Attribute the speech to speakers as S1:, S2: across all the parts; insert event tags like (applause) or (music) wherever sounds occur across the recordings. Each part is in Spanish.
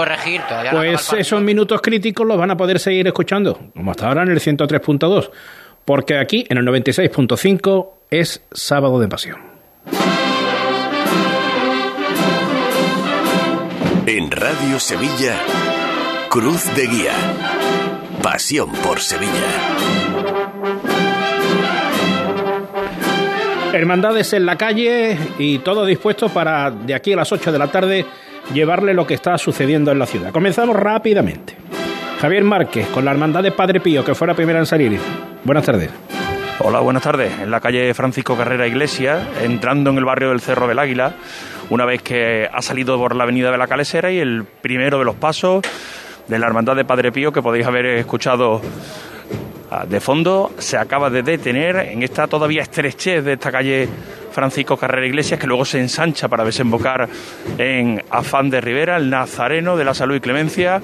S1: corregir. Todavía
S2: pues esos minutos críticos los van a poder seguir escuchando, como hasta ahora en el 103.2, porque aquí en el 96.5 es sábado de pasión.
S3: En Radio Sevilla, Cruz de Guía. Pasión por Sevilla.
S2: Hermandades en la calle y todo dispuesto para de aquí a las 8 de la tarde llevarle lo que está sucediendo en la ciudad. Comenzamos rápidamente. Javier Márquez con la Hermandad de Padre Pío, que fue la primera en salir. Buenas tardes.
S4: Hola, buenas tardes. En la calle Francisco Carrera Iglesia, entrando en el barrio del Cerro del Águila, una vez que ha salido por la avenida de la Calesera y el primero de los pasos de la Hermandad de Padre Pío que podéis haber escuchado Ah, de fondo se acaba de detener en esta todavía estrechez de esta calle Francisco Carrera Iglesias, que luego se ensancha para desembocar en Afán de Rivera, el nazareno de la salud y clemencia,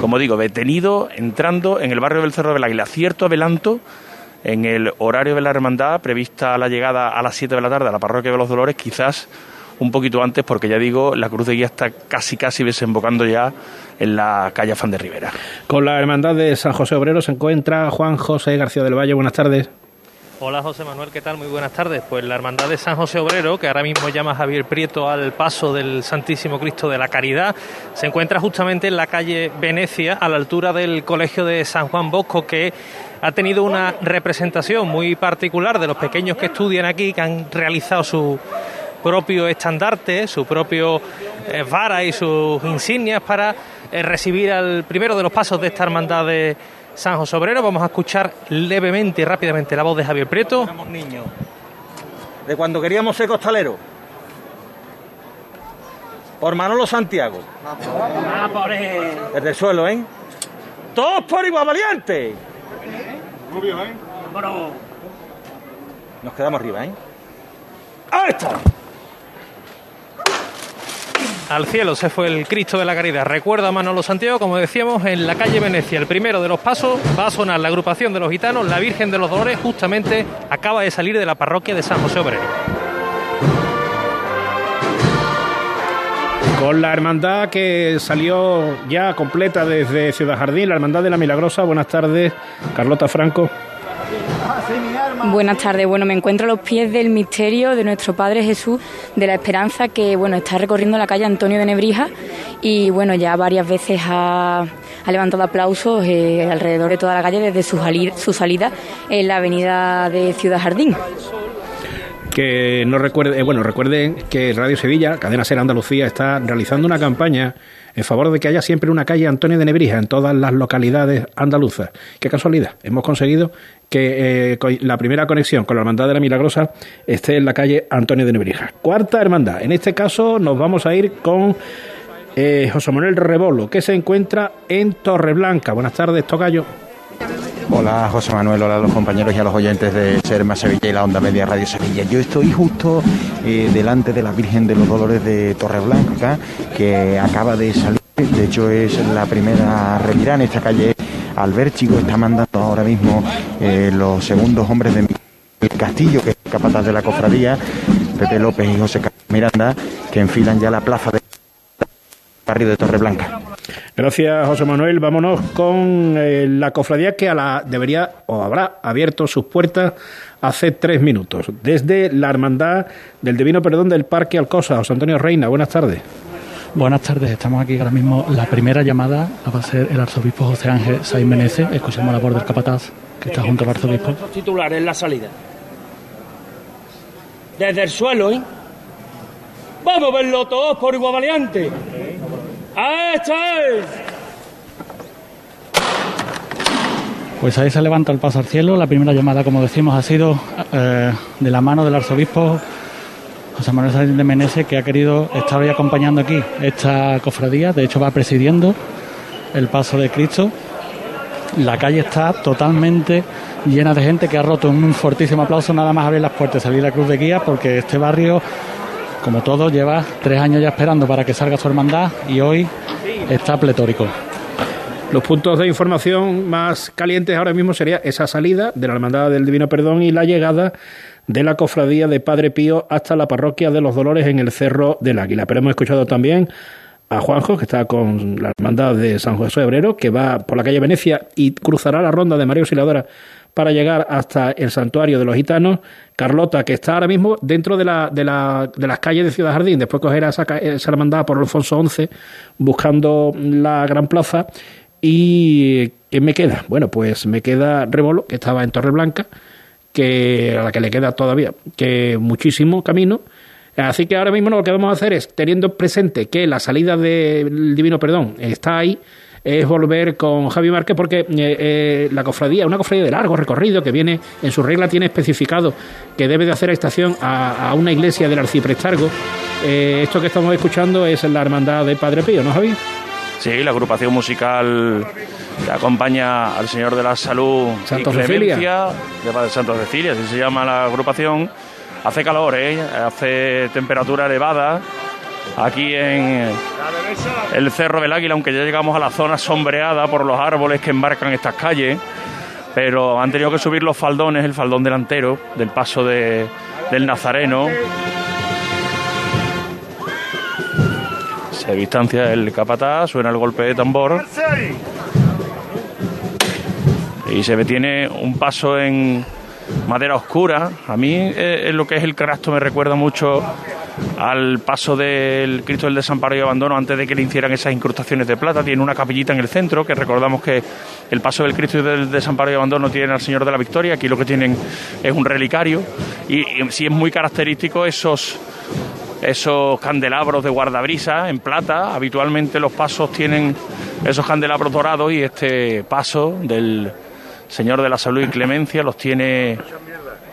S4: como digo, detenido entrando en el barrio del Cerro del Águila. Cierto adelanto en el horario de la hermandad, prevista la llegada a las 7 de la tarde a la parroquia de los Dolores, quizás un poquito antes, porque ya digo, la Cruz de Guía está casi casi desembocando ya en la calle Afán de Rivera.
S2: Con la Hermandad de San José Obrero se encuentra Juan José García del Valle. Buenas tardes.
S5: Hola José Manuel, ¿qué tal? Muy buenas tardes. Pues la Hermandad de San José Obrero, que ahora mismo llama Javier Prieto al paso del Santísimo Cristo de la Caridad, se encuentra justamente en la calle Venecia, a la altura del Colegio de San Juan Bosco, que ha tenido una representación muy particular de los pequeños que estudian aquí, que han realizado su propio estandarte, su propio eh, vara y sus insignias para eh, recibir al primero de los pasos de esta hermandad de San José Obrero. Vamos a escuchar levemente y rápidamente la voz de Javier Prieto.
S6: Éramos niños, de cuando queríamos ser costaleros. Por Manolo Santiago.
S1: Ah, por él.
S6: Desde el suelo, ¿eh? Todos por igual valiente.
S7: Rubio, ¿eh?
S6: Nos quedamos arriba, ¿eh? ¡Ahí está!
S5: Al cielo se fue el Cristo de la Caridad. Recuerda Manolo Santiago, como decíamos, en la calle Venecia. El primero de los pasos va a sonar la agrupación de los gitanos, la Virgen de los Dolores, justamente acaba de salir de la parroquia de San José Obrero.
S2: Con la hermandad que salió ya completa desde Ciudad Jardín, la Hermandad de la Milagrosa. Buenas tardes, Carlota Franco.
S8: Buenas tardes. Bueno, me encuentro a los pies del misterio de nuestro Padre Jesús de la Esperanza que bueno está recorriendo la calle Antonio de Nebrija y bueno ya varias veces ha, levantado aplausos eh, alrededor de toda la calle desde su, su salida en la avenida de Ciudad Jardín
S2: que no recuerde, eh, bueno, recuerden que Radio Sevilla, Cadena Ser Andalucía, está realizando una campaña en favor de que haya siempre una calle Antonio de Nebrija en todas las localidades andaluzas. Qué casualidad, hemos conseguido que eh, la primera conexión con la Hermandad de la Milagrosa esté en la calle Antonio de Nebrija. Cuarta hermandad, en este caso nos vamos a ir con eh, José Manuel Rebolo, que se encuentra en Torreblanca. Buenas tardes, Tocayo.
S9: Hola José Manuel, hola a los compañeros y a los oyentes de Serma Sevilla y la Onda Media Radio Sevilla. Yo estoy justo eh, delante de la Virgen de los Dolores de Torreblanca, que acaba de salir, de hecho es la primera revirada en esta calle. Albert está mandando ahora mismo eh, los segundos hombres de Castillo, que es capataz de la cofradía, Pepe López y José Miranda, que enfilan ya la plaza del barrio de Torreblanca.
S2: Gracias, José Manuel. Vámonos con eh, la cofradía que a la debería o habrá abierto sus puertas hace tres minutos. Desde la Hermandad del Divino Perdón del Parque Alcosa. José Antonio Reina, buenas tardes.
S10: Buenas tardes, estamos aquí ahora mismo. La primera llamada la va a ser el arzobispo José Ángel Saiz Menezes. Escuchemos la voz del capataz que está junto al arzobispo.
S6: Titular en la salida. Desde el suelo, ¿eh? Vamos a verlo todos por igual valiente.
S10: Pues ahí se levanta el paso al cielo. La primera llamada, como decimos, ha sido eh, de la mano del arzobispo José Manuel Sánchez de Menezes, que ha querido estar hoy acompañando aquí esta cofradía. De hecho, va presidiendo el paso de Cristo. La calle está totalmente llena de gente que ha roto un fortísimo aplauso nada más abrir las puertas, salir la cruz de guía, porque este barrio como todo, lleva tres años ya esperando para que salga su hermandad y hoy está pletórico.
S2: Los puntos de información más calientes ahora mismo sería esa salida de la Hermandad del Divino Perdón y la llegada de la cofradía de Padre Pío hasta la parroquia de los Dolores en el Cerro del Águila. Pero hemos escuchado también a Juanjo, que está con la hermandad de San José Obrero, que va por la calle Venecia y cruzará la ronda de María Auxiliadora para llegar hasta el santuario de los gitanos. Carlota, que está ahora mismo dentro de, la, de, la, de las calles de Ciudad Jardín, después cogerá esa, esa hermandad por Alfonso XI, buscando la Gran Plaza. ¿Y qué me queda? Bueno, pues me queda Rebolo, que estaba en Torreblanca, que, a la que le queda todavía que muchísimo camino Así que ahora mismo lo que vamos a hacer es, teniendo presente que la salida del Divino Perdón está ahí, es volver con Javi Márquez porque eh, eh, la cofradía, una cofradía de largo recorrido que viene, en su regla tiene especificado que debe de hacer estación a, una iglesia del arciprestargo. Eh, esto que estamos escuchando es la hermandad de Padre Pío, ¿no, Javi?
S4: Sí, la agrupación musical que acompaña al Señor de la Salud
S2: Santo Cecilia.
S4: de Padre Santo Cecilia, así se llama la agrupación Hace calor, ¿eh? hace temperatura elevada. Aquí en el Cerro del Águila, aunque ya llegamos a la zona sombreada por los árboles que embarcan estas calles, pero han tenido que subir los faldones, el faldón delantero del paso de, del Nazareno. Se distancia el capataz, suena el golpe de tambor. Y se tiene un paso en, madera oscura. A mí eh, lo que es el crasto me recuerda mucho al paso del Cristo del Desamparo y Abandono antes de que le hicieran esas incrustaciones de plata. Tiene una capillita en el centro, que recordamos que el paso del Cristo del Desamparo y Abandono tiene al Señor de la Victoria. Aquí lo que tienen es un relicario. Y, y sí es muy característico esos esos candelabros de guardabrisa en plata. Habitualmente los pasos tienen esos candelabros dorados y este paso del Señor de la Salud y Clemencia los tiene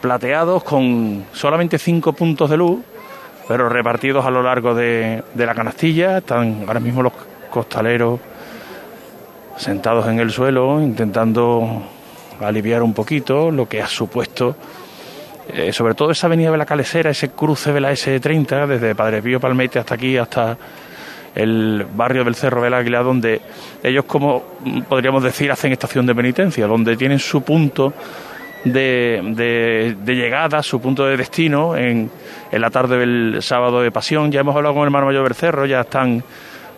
S4: plateados con solamente cinco puntos de luz, pero repartidos a lo largo de, la canastilla. Están ahora mismo los costaleros sentados en el suelo intentando aliviar un poquito lo que ha supuesto, eh, sobre todo esa avenida de la Calesera, ese cruce de la S30, desde Padre Pío Palmete hasta aquí, hasta el barrio del Cerro del Águila, donde ellos, como podríamos decir, hacen estación de penitencia, donde tienen su punto de, de, llegada, su punto de destino en, en, la tarde del sábado de pasión. Ya hemos hablado con el hermano mayor del Cerro, ya están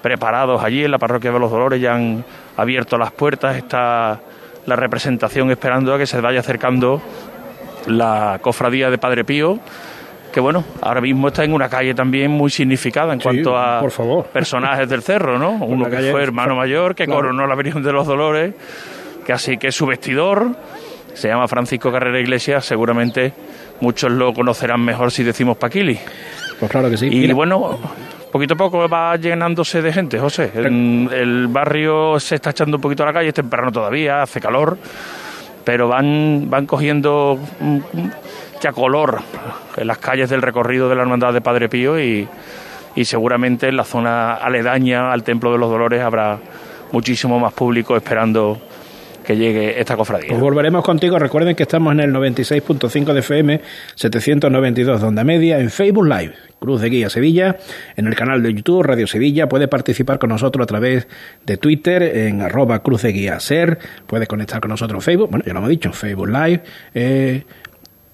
S4: preparados allí en la parroquia de los Dolores, ya han abierto las puertas, está la representación esperando a que se vaya acercando la cofradía de Padre Pío que bueno, ahora mismo está en una calle también muy significada en cuanto a (laughs) personajes del cerro, ¿no? Uno que fue hermano mayor, que coronó la Virgen de los Dolores, que así que su vestidor se llama Francisco Carrera Iglesias, seguramente muchos lo conocerán mejor si decimos Paquili.
S2: Pues claro que sí.
S4: Y bueno, poquito a poco va llenándose de gente, José. El, el, barrio se está echando un poquito a la calle, es temprano todavía, hace calor, pero van, van cogiendo color en las calles del recorrido de la Hermandad de Padre Pío y, seguramente en la zona aledaña al Templo de los Dolores habrá muchísimo más público esperando que llegue esta cofradía.
S2: Pues volveremos contigo. Recuerden que estamos en el 96.5 de FM, 792 de onda media, en Facebook Live, Cruz de Guía Sevilla, en el canal de YouTube Radio Sevilla. Puede participar con nosotros a través de Twitter en arroba Cruz de Guía Ser. Puede conectar con nosotros en Facebook. Bueno, ya lo hemos dicho, Facebook Live. Eh,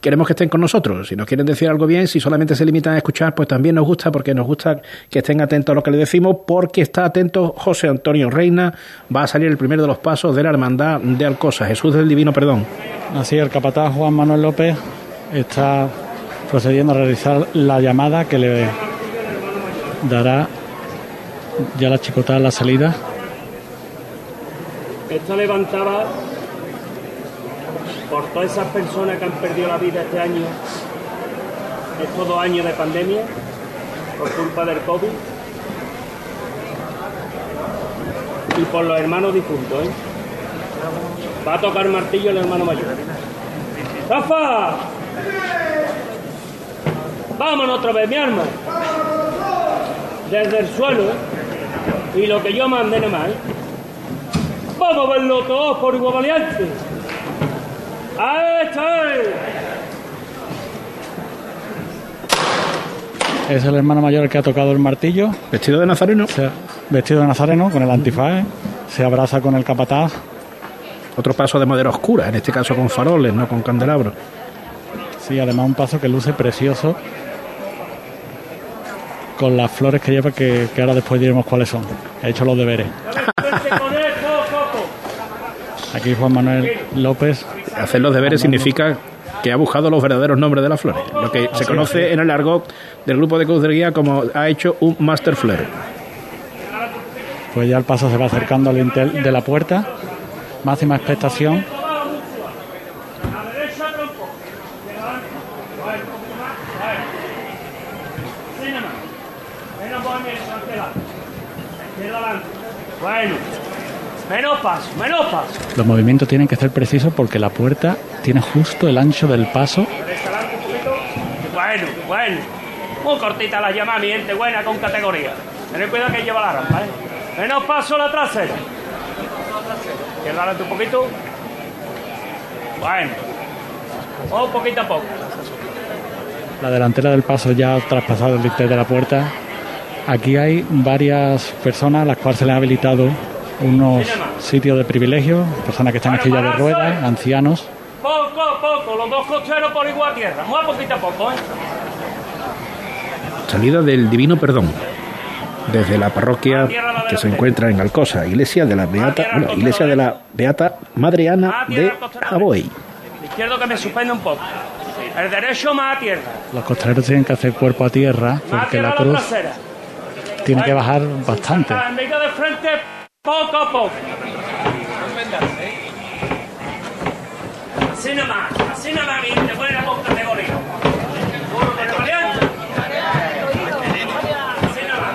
S2: queremos que estén con nosotros. Si nos quieren decir algo bien, si solamente se limitan a escuchar, pues también nos gusta, porque nos gusta que estén atentos a lo que le decimos, porque está atento José Antonio Reina, va a salir el primero de los pasos de la Hermandad de Alcosa, Jesús del Divino Perdón.
S10: Así, el capataz Juan Manuel López está procediendo a realizar la llamada que le dará ya la chicotada a la salida.
S6: Esta levantaba por todas esas personas que han perdido la vida este año, estos dos años de pandemia, por culpa del COVID, y por los hermanos difuntos. ¿eh? Va a tocar martillo el hermano mayor. ¡Zafa! Vámonos otra vez, mi arma. Desde el suelo, ¿eh? y lo que yo mande nada más. ¿eh? Vamos a verlo todos por igual valiente.
S10: Es el hermano mayor el que ha tocado el martillo.
S2: Vestido de nazareno.
S10: vestido de nazareno con el antifaz. Se abraza con el capataz.
S2: Otro paso de madera oscura, en este caso con faroles, no con candelabros.
S10: Sí, además un paso que luce precioso. con las flores que lleva, que, que ahora después diremos cuáles son. He hecho los deberes. (laughs) Aquí Juan Manuel López.
S2: Hacer los deberes significa que ha buscado los verdaderos nombres de las flores, lo que se conoce en el argot del grupo de Cruz de Guía como ha hecho un master flare.
S10: Pues ya el paso se va acercando al intel de la puerta. Máxima expectación.
S6: Bueno, menos paso, menos paso.
S10: Los movimientos tienen que ser precisos porque la puerta tiene justo el ancho del paso.
S6: Bueno, bueno. Muy cortita la llama, mi gente buena con categoría. Tened cuidado que lleva la rampa, ¿eh? Menos paso la trasera. Adelante un poquito. Bueno. Un poquito a poco.
S10: La delantera del paso ya ha traspasado el límite de la puerta. Aquí hay varias personas a las cuales se les ha habilitado unos sitios de privilegio, personas que están en silla de ruedas, ancianos.
S6: Poco a poco, los dos cocheros por igual a tierra. Muy a poquito a poco, ¿eh?
S2: Salida del Divino Perdón. Desde la parroquia que se encuentra en Alcosa, iglesia de la Beata, bueno, iglesia de la Beata Madre Ana de Aboy.
S6: El izquierdo que me suspende un poco. El derecho más a tierra.
S10: Los costaleros tienen que hacer cuerpo a tierra porque la cruz tiene que bajar bastante.
S6: De frente, poco a poco. Así nomás, así nomás, mi gente, buena con categoría. Duro con el valiente. Así nomás,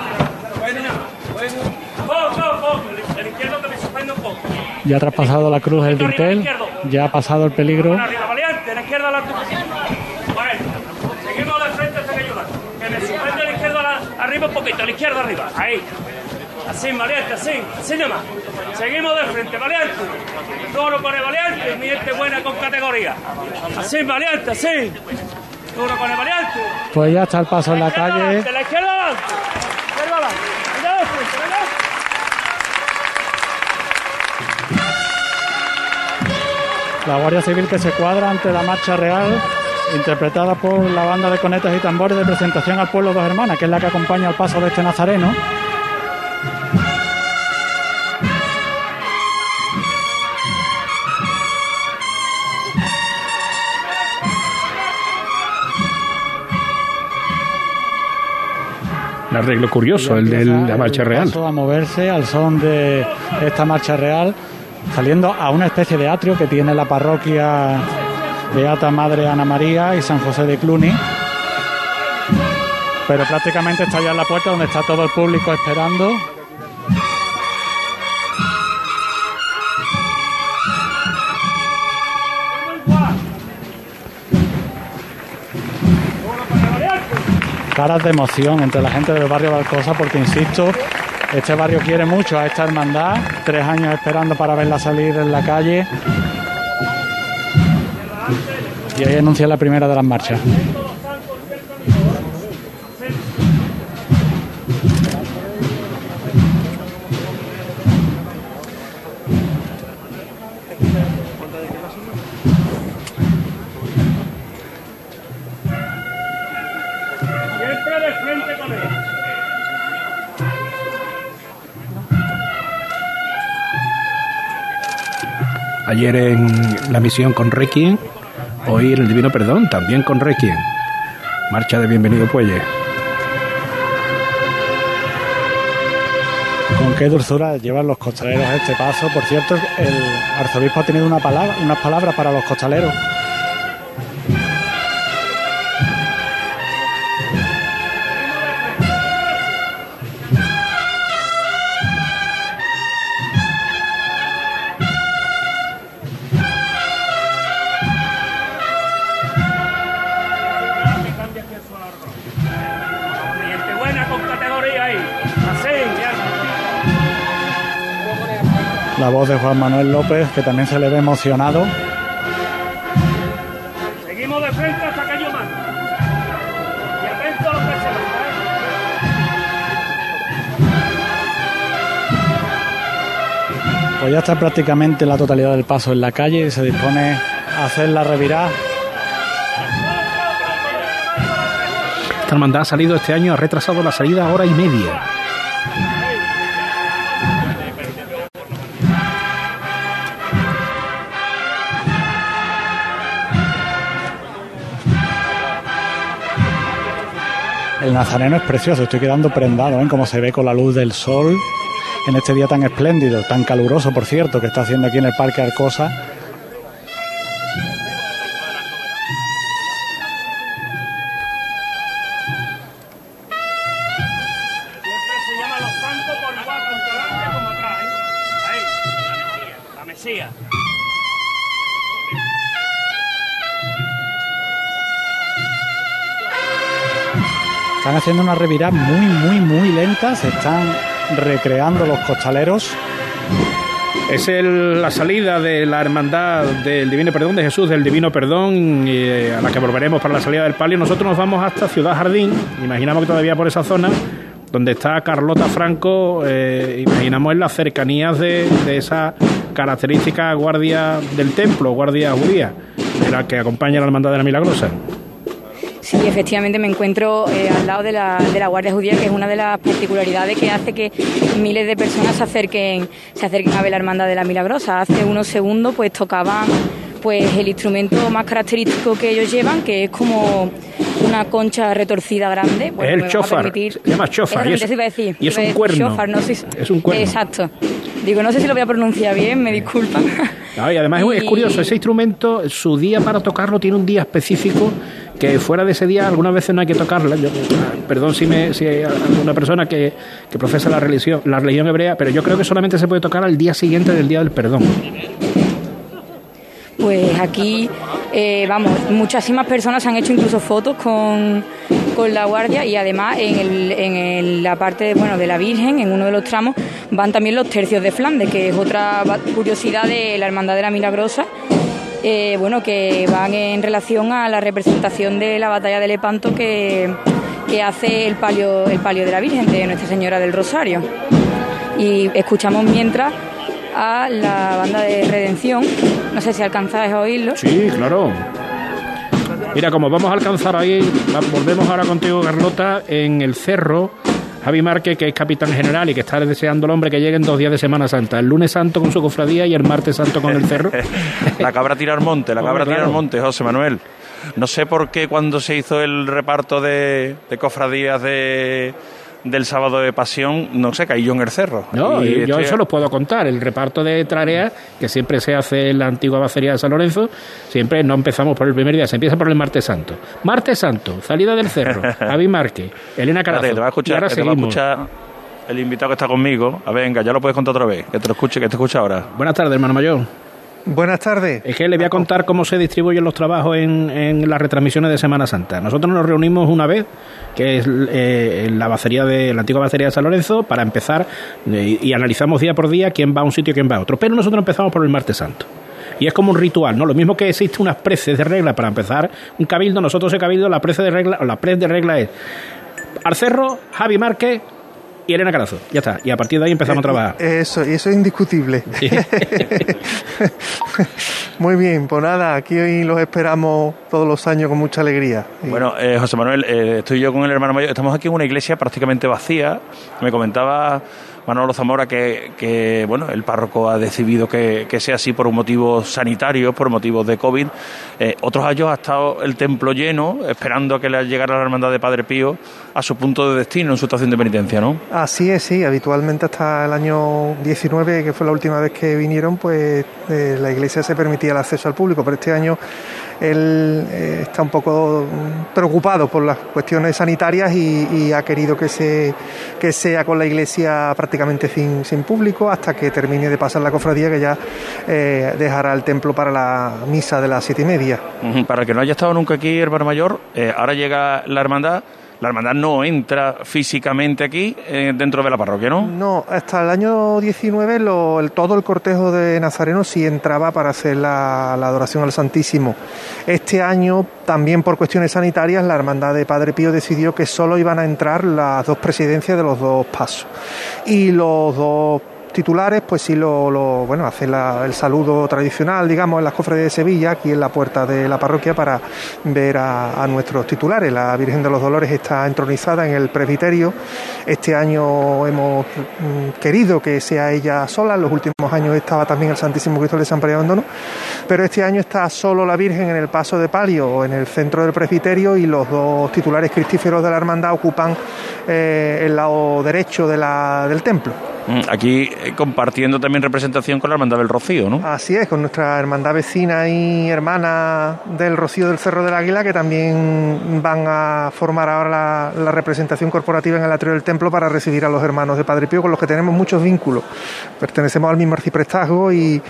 S6: así nomás. Poco a poco, el izquierdo que me suspende un poco.
S10: Ya ha traspasado la cruz el dintel, ya ha pasado el peligro.
S6: Bueno, arriba, valiente, la izquierda la Bueno, seguimos de frente hasta que ayuda. Que me suspende la izquierda la- arriba un poquito, la izquierda arriba. Ahí. Así, valiente, así, así nomás. Seguimos de frente, valiente. Duro con el valiente, mi gente buena con categoría. Así, valiente, así. Duro con el valiente.
S10: Pues ya está el paso en la calle.
S6: De la izquierda adelante. Izquierda adelante. Allá de frente, allá.
S10: La Guardia Civil que se cuadra ante la marcha real, interpretada por la banda de conetas y tambores de presentación al pueblo Dos Hermanas, que es la que acompaña al paso de este nazareno.
S2: Arreglo curioso, el de la marcha
S10: el
S2: real.
S10: a moverse al son de esta marcha real, saliendo a una especie de atrio que tiene la parroquia Beata Madre Ana María y San José de Cluny. Pero prácticamente está ya en la puerta donde está todo el público esperando. Caras de emoción entre la gente del barrio de Alcosa porque, insisto, este barrio quiere mucho a esta hermandad, tres años esperando para verla salir en la calle y hoy anuncia la primera de las marchas.
S2: Ayer en la misión con Requiem, hoy en el Divino Perdón, también con Requiem. Marcha de Bienvenido Puelle.
S10: Con qué dulzura llevan los costaleros este paso. Por cierto, el arzobispo ha tenido una palabra, unas palabras para los costaleros. Voz de Juan Manuel López, que también se le ve emocionado.
S6: Seguimos de frente hasta que yo mando. Y atento a lo que se manda, ¿eh?
S10: Pues ya está prácticamente la totalidad del paso en la calle y se dispone a hacer la revirada.
S2: Esta hermandad ha salido este año, ha retrasado la salida a hora y media.
S10: El nazareno es precioso, estoy quedando prendado, ¿eh? Como se ve con la luz del sol en este día tan espléndido, tan caluroso, por cierto, que está haciendo aquí en el Parque Arcosa. Haciendo una revirada muy, muy, muy lenta, se están recreando los costaleros.
S2: Es el- la salida de la hermandad del Divino Perdón de Jesús, del Divino Perdón, eh, a la que volveremos para la salida del palio. Nosotros nos vamos hasta Ciudad Jardín, imaginamos que todavía por esa zona, donde está Carlota Franco, eh, imaginamos en las cercanías de, de esa característica guardia del templo, guardia judía, de la que acompaña la hermandad de la Milagrosa.
S8: Sí, efectivamente me encuentro eh, al lado de la, de la Guardia Judía, que es una de las particularidades que hace que miles de personas se acerquen, se acerquen a ver la Hermandad de la Milagrosa. Hace unos segundos pues tocaban pues el instrumento más característico que ellos llevan, que es como una concha retorcida grande.
S2: Es el chofar,
S8: permitir-
S2: se llama chofar, y es-
S8: eso iba a decir.
S2: y es
S8: iba a
S2: un cuerno.
S8: chofar, no sé si-
S2: Es un cuerno.
S8: Exacto. Digo, no sé si lo voy a pronunciar bien, me disculpan.
S2: No, y además es- curioso, ese instrumento, su día para tocarlo tiene un día específico que fuera de ese día algunas veces no hay que tocarla. Yo, perdón si, me, si hay alguna persona que, que profesa la religión, la religión hebrea, pero yo creo que solamente se puede tocar al día siguiente del día del perdón.
S8: Pues aquí, eh, vamos, muchísimas personas han hecho incluso fotos con, con la guardia y además en, el, en la parte bueno, de la Virgen, en uno de los tramos, van también los tercios de Flandes, que es otra curiosidad de la Hermandad de la Milagrosa. Eh, bueno, que van en relación a la representación de la batalla de Lepanto que, que hace el palio, el palio de la Virgen de Nuestra Señora del Rosario. Y escuchamos mientras a la banda de Redención. No sé si alcanzáis a oírlo.
S2: Sí, claro. Mira, como vamos a alcanzar ahí, volvemos ahora contigo, Carlota, en el cerro. Javi Márquez, que es capitán general y que está deseando el hombre que lleguen dos días de Semana Santa. El lunes santo con su cofradía y el martes santo con el cerro. (laughs)
S4: La cabra tirar monte, la cabra
S2: claro.
S4: tirar monte, José Manuel. No sé por qué cuando se hizo el reparto de, de cofradías de, del sábado de pasión, no sé, caí yo en el cerro.
S2: No,
S4: Y
S2: yo
S4: estoy-
S2: eso lo puedo contar. El reparto de tareas, que siempre se hace en la antigua bacería de San Lorenzo, siempre no empezamos por el primer día, se empieza por el martes santo. Martes santo, salida del cerro, (laughs) Javi Márquez, Elena Carazo.
S4: Te va a escuchar,
S2: ahora
S4: te va a escuchar el invitado que está conmigo. A ver, venga, ya lo puedes contar otra vez. Que te lo escuche, que te escuche ahora.
S2: Buenas tardes, hermano mayor.
S11: Buenas tardes.
S2: Es que le voy a contar cómo se distribuyen los trabajos en, en las retransmisiones de Semana Santa. Nosotros nos reunimos una vez, que es eh, la bacería de la antigua bacería de San Lorenzo, para empezar eh, y analizamos día por día quién va a un sitio y quién va a otro. Pero nosotros empezamos por el martes santo. Y es como un ritual, ¿no? Lo mismo que existe unas preces de regla para empezar un cabildo, nosotros ese cabildo, la prece de regla, la prece de regla es al cerro, Javi Márquez y Elena Carazo. Ya está. Y a partir de ahí empezamos a trabajar.
S11: Eso, y eso es indiscutible. (laughs) Muy bien, pues nada, aquí hoy los esperamos todos los años con mucha alegría.
S4: Bueno, eh, José Manuel, eh, estoy yo con el hermano mayor. Estamos aquí en una iglesia prácticamente vacía. Me comentaba Manolo Zamora que, bueno, el párroco ha decidido que, que sea así por motivos sanitarios, por motivos de COVID. Eh, otros años ha estado el templo lleno, esperando a que le llegara la hermandad de Padre Pío a su punto de destino en su estación de penitencia, ¿no?
S11: Así es, sí, habitualmente hasta el año 19, que fue la última vez que vinieron, pues eh, la iglesia se permitía el acceso al público, pero este año él eh, está un poco preocupado por las cuestiones sanitarias y, y ha querido que, se, que sea con la iglesia prácticamente sin, sin público hasta que termine de pasar la cofradía, que ya eh, dejará el templo para la misa de las siete y media.
S4: Para el que no haya estado nunca aquí, hermano mayor, eh, ahora llega la hermandad. La hermandad no entra físicamente aquí, eh, dentro de la parroquia, ¿no?
S11: No, hasta el año 19 lo- el- todo el cortejo de Nazareno sí entraba para hacer la, la adoración al Santísimo. Este año, también por cuestiones sanitarias, la Hermandad de Padre Pío decidió que solo iban a entrar las dos presidencias de los dos pasos. Y los dos titulares, pues sí lo, bueno, hace el saludo tradicional, digamos, en las cofres de Sevilla, aquí en la puerta de la parroquia, para ver a, nuestros titulares. La Virgen de los Dolores está entronizada en el presbiterio. Este año hemos mm, querido que sea ella sola. En los últimos años estaba también el Santísimo Cristo de San de Abandono. Pero este año está solo la Virgen en el paso de palio, en el centro del presbiterio, y los dos titulares cristíferos de la hermandad ocupan eh, el lado derecho de del templo.
S4: Mm, Aquí compartiendo también representación con la Hermandad del Rocío, ¿no?
S11: Así es, con nuestra hermandad vecina y hermana del Rocío del Cerro del Águila, que también van a formar ahora la, representación corporativa en el atrio del templo para recibir a los hermanos de Padre Pío, con los que tenemos muchos vínculos. Pertenecemos al mismo arciprestazgo y,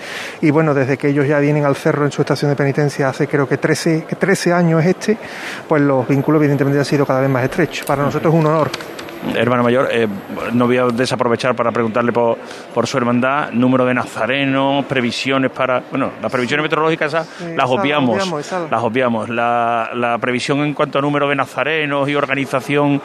S11: bueno, desde que ellos ya vienen al cerro en su estación de penitencia hace creo que 13, que 13 años este, pues los vínculos evidentemente han sido cada vez más estrechos. Para nosotros es un honor.
S4: Hermano mayor, eh, no voy a desaprovechar para preguntarle por, por su hermandad, número de nazarenos, previsiones para... Bueno, las previsiones meteorológicas esas
S11: Sí,
S4: las
S11: la
S4: obviamos,
S11: esa la-
S4: las obviamos. La, la previsión en cuanto a número de nazarenos y organización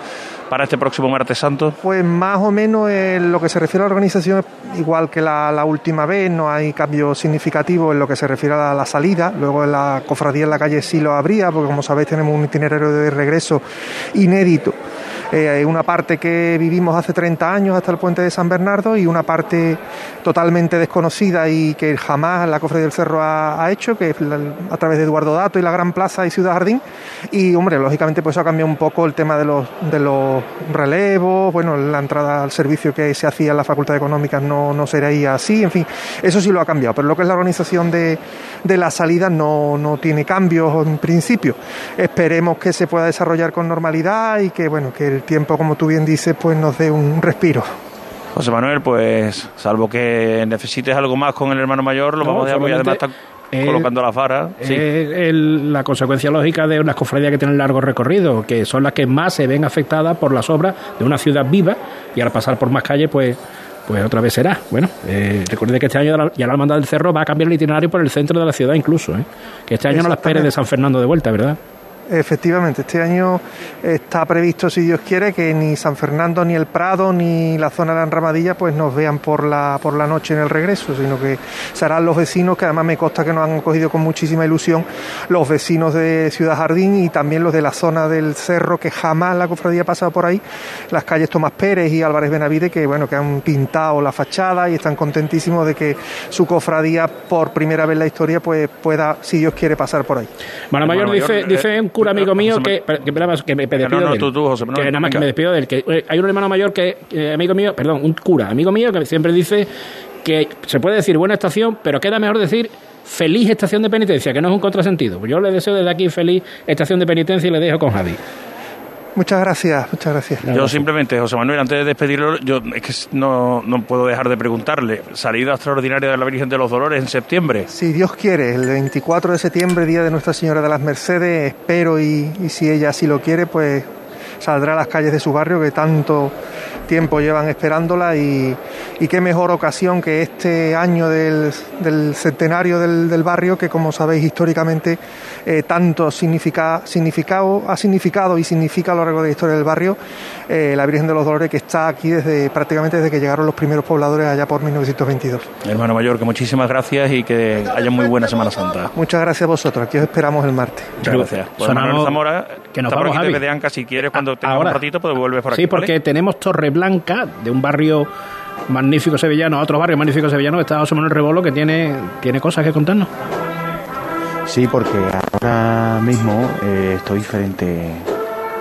S4: para este próximo martes santo.
S11: Pues más o menos en lo que se refiere a la organización, igual que la, la última vez, no hay cambio significativo en lo que se refiere a la, la salida. Luego en la cofradía en la calle sí lo habría, porque como sabéis tenemos un itinerario de regreso inédito. Eh, una parte que vivimos hace 30 años hasta el puente de San Bernardo y una parte totalmente desconocida y que jamás la Cofradía del Cerro ha, hecho, que es a través de Eduardo Dato y la Gran Plaza y Ciudad Jardín. Y, hombre, lógicamente pues ha cambiado un poco el tema de los, de los relevos, bueno, la entrada al servicio que se hacía en la Facultad de Económicas no, no sería así, en fin, eso sí lo ha cambiado, pero lo que es la organización de, de la salida no, no tiene cambios en principio. Esperemos que se pueda desarrollar con normalidad y que, bueno, que el tiempo, como tú bien dices, pues nos dé un respiro.
S4: José Manuel, pues salvo que necesites algo más con el hermano mayor, lo
S2: No,
S4: vamos a dejar, porque además está colocando las varas. Sí.
S2: Es el- la consecuencia lógica de unas cofradías que tienen largo recorrido, que son las que más se ven afectadas por las obras de una ciudad viva y al pasar por más calles, pues pues otra vez será. Bueno, eh, recuerde que este año la- ya la Hermandad del Cerro va a cambiar el itinerario por el centro de la ciudad incluso, ¿eh? que este año no la espere de San Fernando de vuelta, ¿verdad?
S11: Efectivamente, este año está previsto, si Dios quiere, que ni San Fernando, ni el Prado, ni la zona de la Enramadilla, pues nos vean por la, por la noche en el regreso, sino que serán los vecinos, que además me consta que nos han acogido con muchísima ilusión, los vecinos de Ciudad Jardín y también los de la zona del Cerro, que jamás la cofradía ha pasado por ahí, las calles Tomás Pérez y Álvarez Benavide, que bueno, que han pintado la fachada y están contentísimos de que su cofradía, por primera vez en la historia, pues pueda, si Dios quiere, pasar por ahí.
S2: Mano Mayor dice,
S4: Mayor,
S2: dice
S4: eh,
S2: un cura amigo mío que, que, que me despido
S4: no, no,
S2: de él.
S4: tú, tú, José Manuel,
S2: que nada más que me despido de él. Que, eh, hay un hermano mayor que, eh, amigo mío, perdón, un cura, amigo mío, que siempre dice que se puede decir buena estación, pero queda mejor decir feliz estación de penitencia, que no es un contrasentido. Yo le deseo desde aquí feliz estación de penitencia y le dejo con Javi.
S11: Muchas gracias, muchas gracias.
S4: Yo simplemente, José Manuel, antes de despedirlo, yo es que no, no puedo dejar de preguntarle, salida extraordinaria de la Virgen de los Dolores en septiembre.
S11: Si Dios quiere, el 24 de septiembre, día de Nuestra Señora de las Mercedes, espero y, y si ella así lo quiere, pues saldrá a las calles de su barrio que tanto tiempo llevan esperándola y, y qué mejor ocasión que este año del, del centenario del, del barrio que como sabéis históricamente eh, tanto significa, significado, ha significado y significa a lo largo de la historia del barrio eh, la Virgen de los Dolores que está aquí desde prácticamente desde que llegaron los primeros pobladores allá por 1922.
S4: Hermano Mayor, que muchísimas gracias y que haya muy buena Semana Santa.
S11: Muchas gracias a vosotros, aquí os esperamos el martes.
S4: Muchas gracias. Pues
S2: Sonamos-
S4: Manuel Zamora,
S2: que nos
S4: está por
S2: vamos,
S4: aquí de Anca, si quieres, cuando tengas
S2: ahora.
S4: un ratito, pues vuelves por aquí.
S2: Sí, porque
S4: ¿vale?
S2: tenemos Torreblanca, de un barrio magnífico sevillano, a otro barrio magnífico sevillano, está José Manuel Rebolo, que tiene, tiene cosas que contarnos.
S9: Sí, porque ahora mismo eh, estoy frente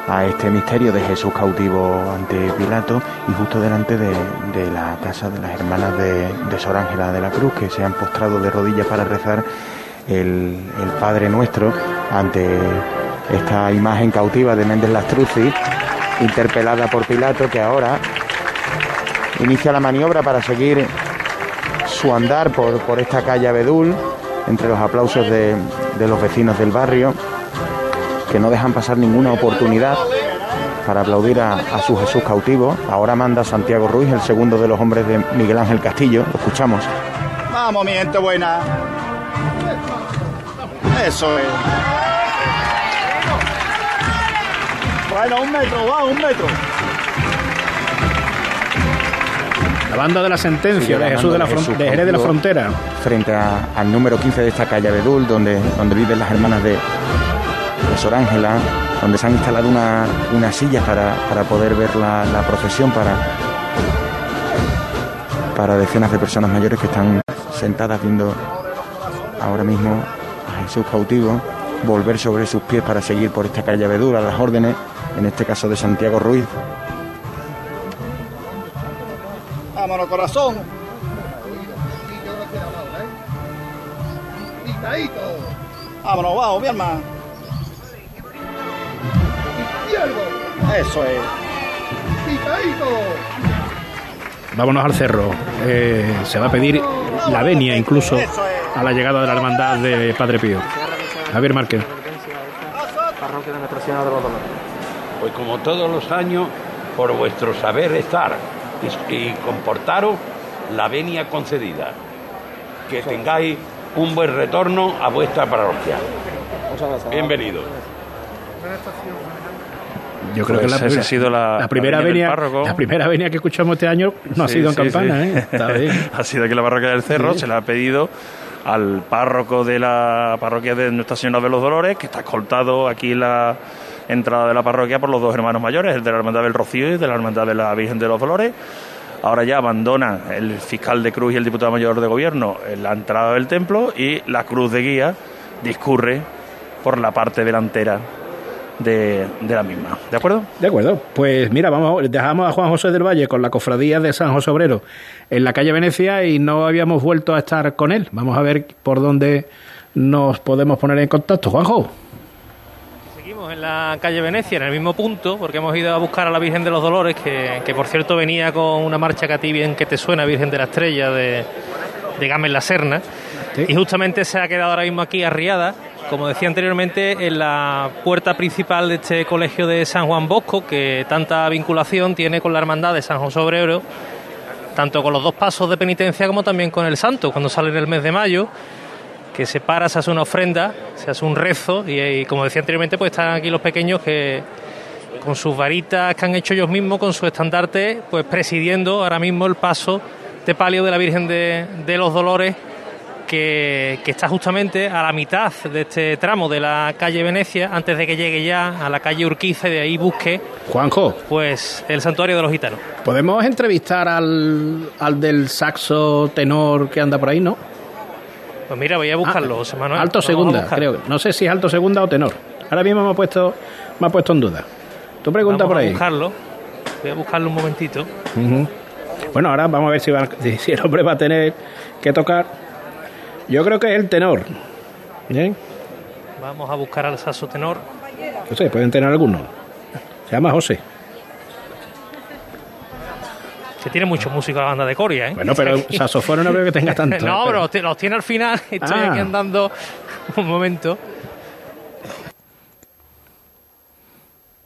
S9: a este misterio de Jesús cautivo ante Pilato y justo delante de, la casa de las hermanas de, de Sor Ángela de la Cruz que se han postrado de rodillas para rezar el, Padre Nuestro ante esta imagen cautiva de Méndez Lastruzzi interpelada por Pilato que ahora inicia la maniobra para seguir su andar por, por esta calle Abedul, entre los aplausos de, de los vecinos del barrio, que no dejan pasar ninguna oportunidad para aplaudir a, a su Jesús cautivo. Ahora manda Santiago Ruiz, el segundo de los hombres de Miguel Ángel Castillo. Lo escuchamos.
S12: Vamos, mi gente buena. Eso es. Bueno, un metro, va, un metro.
S2: La banda de la sentencia de Jesús de, la Fron- de Jerez de la Frontera.
S9: Frente a- al número 15 de esta calle Abedul, donde, donde viven las hermanas de, de Sor Ángela, donde se han instalado una, una silla para, para poder ver la, la procesión para, para decenas de personas mayores que están sentadas viendo ahora mismo a Jesús cautivo volver sobre sus pies para seguir por esta calle Abedul a las órdenes, en este caso de Santiago Ruiz.
S12: Vámonos, corazón. Vámonos, vamos, mi hermano. Eso es.
S2: Vámonos al cerro. Eh, se va a pedir la venia incluso a la llegada de la hermandad de Padre Pío. Javier Márquez.
S13: Parroquia de Nuestra Señora de los Dolores. Pues como todos los años, por vuestro saber estar y, y comportaros, la venia concedida. Que tengáis un buen retorno a vuestra parroquia. Bienvenidos.
S2: Yo creo
S4: Pues
S2: que la,
S4: esa ha sido la-
S2: la primera
S4: la venia
S2: venia, la primera venia que escuchamos este año no ha
S4: Sí,
S2: sido en
S4: sí,
S2: campana,
S4: sí.
S2: ¿eh? Está (laughs) bien.
S4: ha sido aquí en la parroquia del Cerro,
S2: Sí.
S4: se le ha pedido al párroco de la parroquia de Nuestra Señora de los Dolores, que está escoltado aquí en la entrada de la parroquia por los dos hermanos mayores, el de la Hermandad del Rocío y de la Hermandad de la Virgen de los Dolores. Ahora ya abandona el fiscal de cruz y el diputado mayor de gobierno en la entrada del templo y la cruz de guía discurre por la parte delantera de, de la misma. ¿De acuerdo?
S2: De acuerdo. Pues mira, vamos, dejamos a Juan José del Valle con la cofradía de San José Obrero en la calle Venecia y no habíamos vuelto a estar con él. Vamos a ver por dónde nos podemos poner en contacto. Juanjo.
S5: En la calle Venecia, en el mismo punto, porque hemos ido a buscar a la Virgen de los Dolores, que, que por cierto venía con una marcha que a ti bien que te suena, Virgen de la Estrella, de, de Gámez La Serna. Y justamente se ha quedado ahora mismo aquí arriada, como decía anteriormente, en la puerta principal de este colegio de San Juan Bosco, que tanta vinculación tiene con la hermandad de San José Obrero, tanto con los dos pasos de penitencia como también con el santo, cuando sale en el mes de mayo que se para, se hace una ofrenda, se hace un rezo y, y, como decía anteriormente, pues están aquí los pequeños que con sus varitas que han hecho ellos mismos, con su estandarte, pues presidiendo ahora mismo el paso de palio de la Virgen de, de los Dolores que, que está justamente a la mitad de este tramo de la calle Venecia, antes de que llegue ya a la calle Urquiza y de ahí busque
S2: Juanjo.
S5: pues el santuario de los gitanos.
S2: ¿Podemos entrevistar al, al del saxo tenor que anda por ahí, no?
S5: Pues mira, voy a buscarlo, José Manuel.
S2: Alto segunda, creo. No sé si es alto segunda o tenor. Ahora mismo me ha puesto, me ha puesto en duda. Tú pregunta
S5: Vamos
S2: por ahí.
S5: a buscarlo. Voy a buscarlo un momentito.
S2: Bueno, ahora vamos a ver si, va- (laughs) si- el hombre va a tener que tocar. Yo creo que es el tenor. ¿Bien?
S5: Vamos a buscar al saxo tenor.
S2: No sé, pueden tener algunos. Se llama José.
S5: Que tiene muchos músicos la banda de Coria, ¿eh?
S2: Bueno, pero (laughs) saxofón no veo que tenga tanto. (laughs)
S5: no, pero los ti- los tiene al final. (laughs) Estoy
S2: Ah.
S5: aquí andando un momento.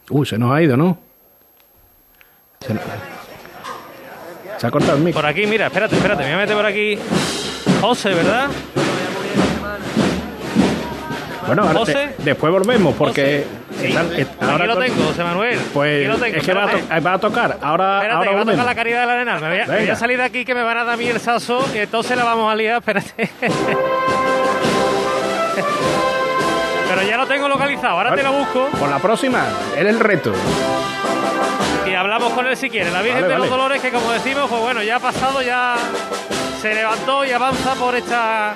S2: Uy, se nos ha ido, ¿no? Se, nos- se ha cortado el micro.
S5: Por aquí, mira, espérate, espérate. Me voy a meter por aquí. José, ¿verdad?
S2: Bueno, ahora
S5: José.
S2: de- después volvemos porque están- est-
S5: Aquí lo tengo, José Manuel.
S2: Pues
S5: Aquí lo tengo,
S2: es que va a, va tocar. Ahora,
S5: Espérate,
S2: ahora
S5: que va a tocar la caridad de la arena. Me voy, a, voy salir de aquí que me van a dar a mí el saso y entonces la vamos a liar. Espérate. (laughs) Pero ya lo tengo localizado. Ahora te lo busco
S2: Con la próxima, es el reto.
S5: y hablamos con él si quiere. La Virgen
S2: Vale,
S5: de los. Dolores, que como decimos, pues bueno, ya ha pasado, ya se levantó y avanza por esta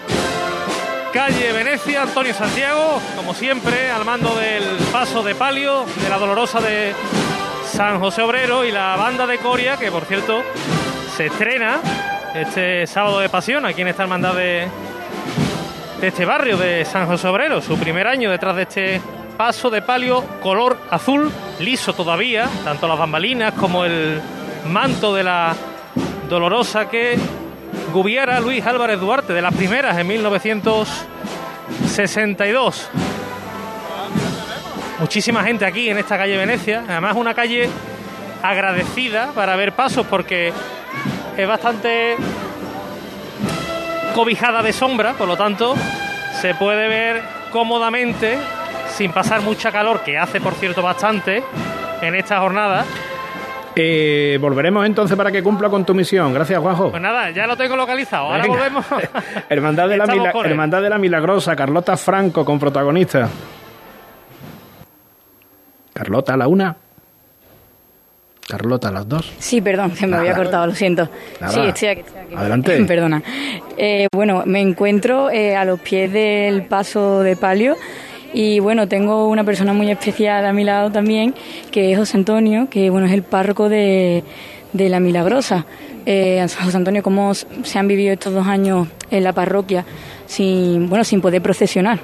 S5: calle Venecia, Antonio Santiago, como siempre, al mando del paso de palio, de la dolorosa de San José Obrero y la banda de Coria, que por cierto se estrena este sábado de pasión aquí en esta hermandad de, este barrio de San José Obrero, su primer año detrás de este paso de palio color azul, liso todavía, tanto las bambalinas como el manto de la dolorosa que gubiera Luis Álvarez Duarte, de las primeras en 1962. Muchísima gente aquí en esta calle Venecia, además una calle agradecida para ver pasos porque es bastante cobijada de sombra, por lo tanto se puede ver cómodamente, sin pasar mucha calor, que hace por cierto bastante en esta jornada,
S2: Eh, volveremos entonces para que cumpla con tu misión. Gracias, Juanjo.
S5: Pues nada, ya lo tengo localizado. Ahora
S2: Venga.
S5: volvemos. (laughs)
S2: Hermandad de, la Mila-. Hermandad de la Milagrosa, Carlota Franco con protagonista. Carlota a la una. Carlota las dos.
S8: Sí, perdón, se me había
S2: Nada.
S8: cortado, lo siento.
S2: Nada.
S8: Sí, estoy aquí. estoy aquí.
S2: Adelante. (laughs)
S8: Perdona. Eh, bueno, me encuentro eh, a los pies del paso de palio y bueno, tengo una persona muy especial a mi lado también, que es José Antonio, que bueno, es el párroco de, de La Milagrosa. Eh, José Antonio, ¿cómo se han vivido estos dos años en la parroquia sin, bueno, sin poder procesionar?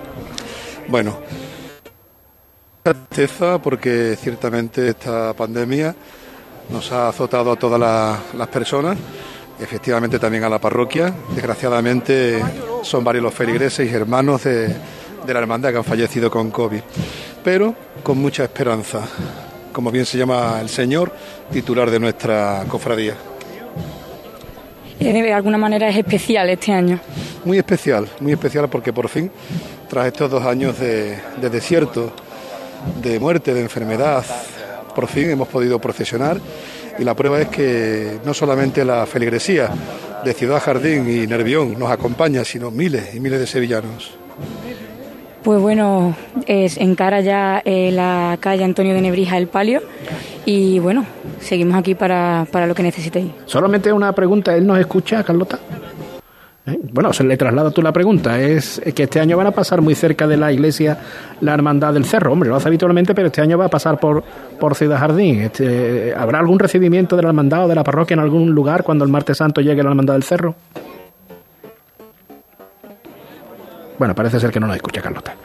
S7: Bueno, tristeza porque ciertamente esta pandemia nos ha azotado a todas la- las personas, efectivamente también a la parroquia. Desgraciadamente son varios los feligreses y hermanos de, de la hermandad que han fallecido con COVID, pero con mucha esperanza, como bien se llama el Señor, titular de nuestra cofradía.
S8: Eh, De alguna manera es especial este año.
S7: Muy especial, muy especial porque por fin, tras estos dos años de, de desierto, de muerte, de enfermedad, por fin hemos podido procesionar y la prueba es que no solamente la feligresía de Ciudad Jardín y Nervión nos acompaña, sino miles y miles de sevillanos.
S8: Pues bueno, es, encara ya eh, la calle Antonio de Nebrija el palio y bueno, seguimos aquí para, para lo que necesitéis.
S2: Solamente una pregunta, ¿él nos escucha, Carlota? ¿Eh? Bueno, se le traslada tú la pregunta. Es que este año van a pasar muy cerca de la iglesia la Hermandad del Cerro. Hombre, lo hace habitualmente, pero este año va a pasar por, por Ciudad Jardín. Este, ¿Habrá algún recibimiento de la Hermandad o de la parroquia en algún lugar cuando el martes santo llegue la Hermandad del Cerro? Bueno, parece ser que no nos escucha Carlota.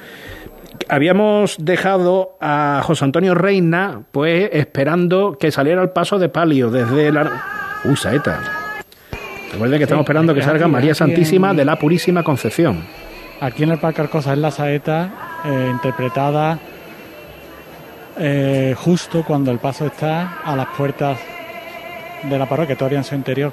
S2: Habíamos dejado a José Antonio Reina, pues esperando que saliera el paso de palio desde la. Uy, saeta. Recuerden que estamos esperando que salga
S14: aquí,
S2: María Santísima
S14: en-
S2: de la Purísima Concepción.
S14: Aquí en el Parque Arcosa es la saeta eh, interpretada eh, justo cuando el paso está a las puertas de la parroquia, todavía en su interior.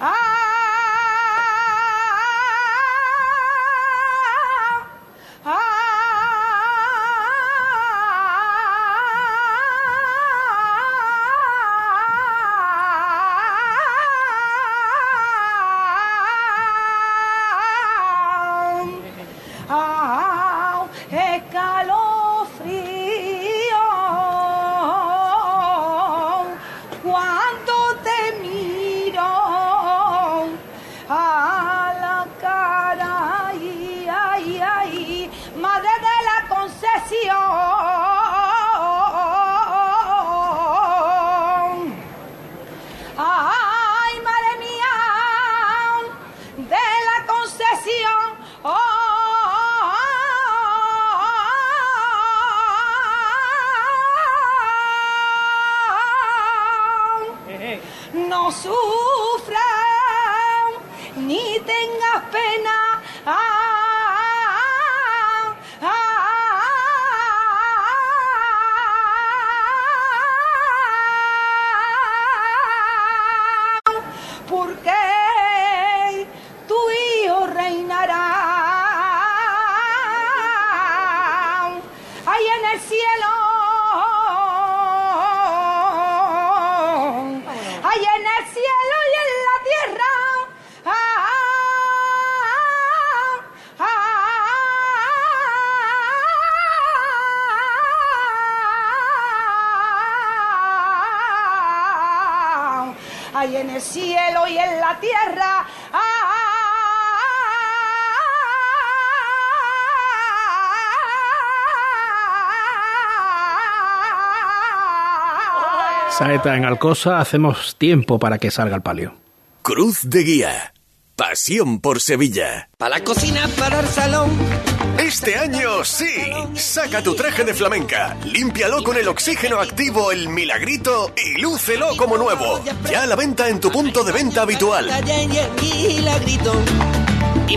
S15: Ah,
S2: Saeta en Alcosa, hacemos tiempo para que salga el palio.
S3: Cruz de Guía. Pasión por Sevilla.
S16: Para la cocina, para el salón.
S3: Este año sí. Saca tu traje de flamenca, límpialo con el oxígeno activo El Milagrito y lúcelo como nuevo. Ya a la venta en tu punto de venta habitual.
S16: Y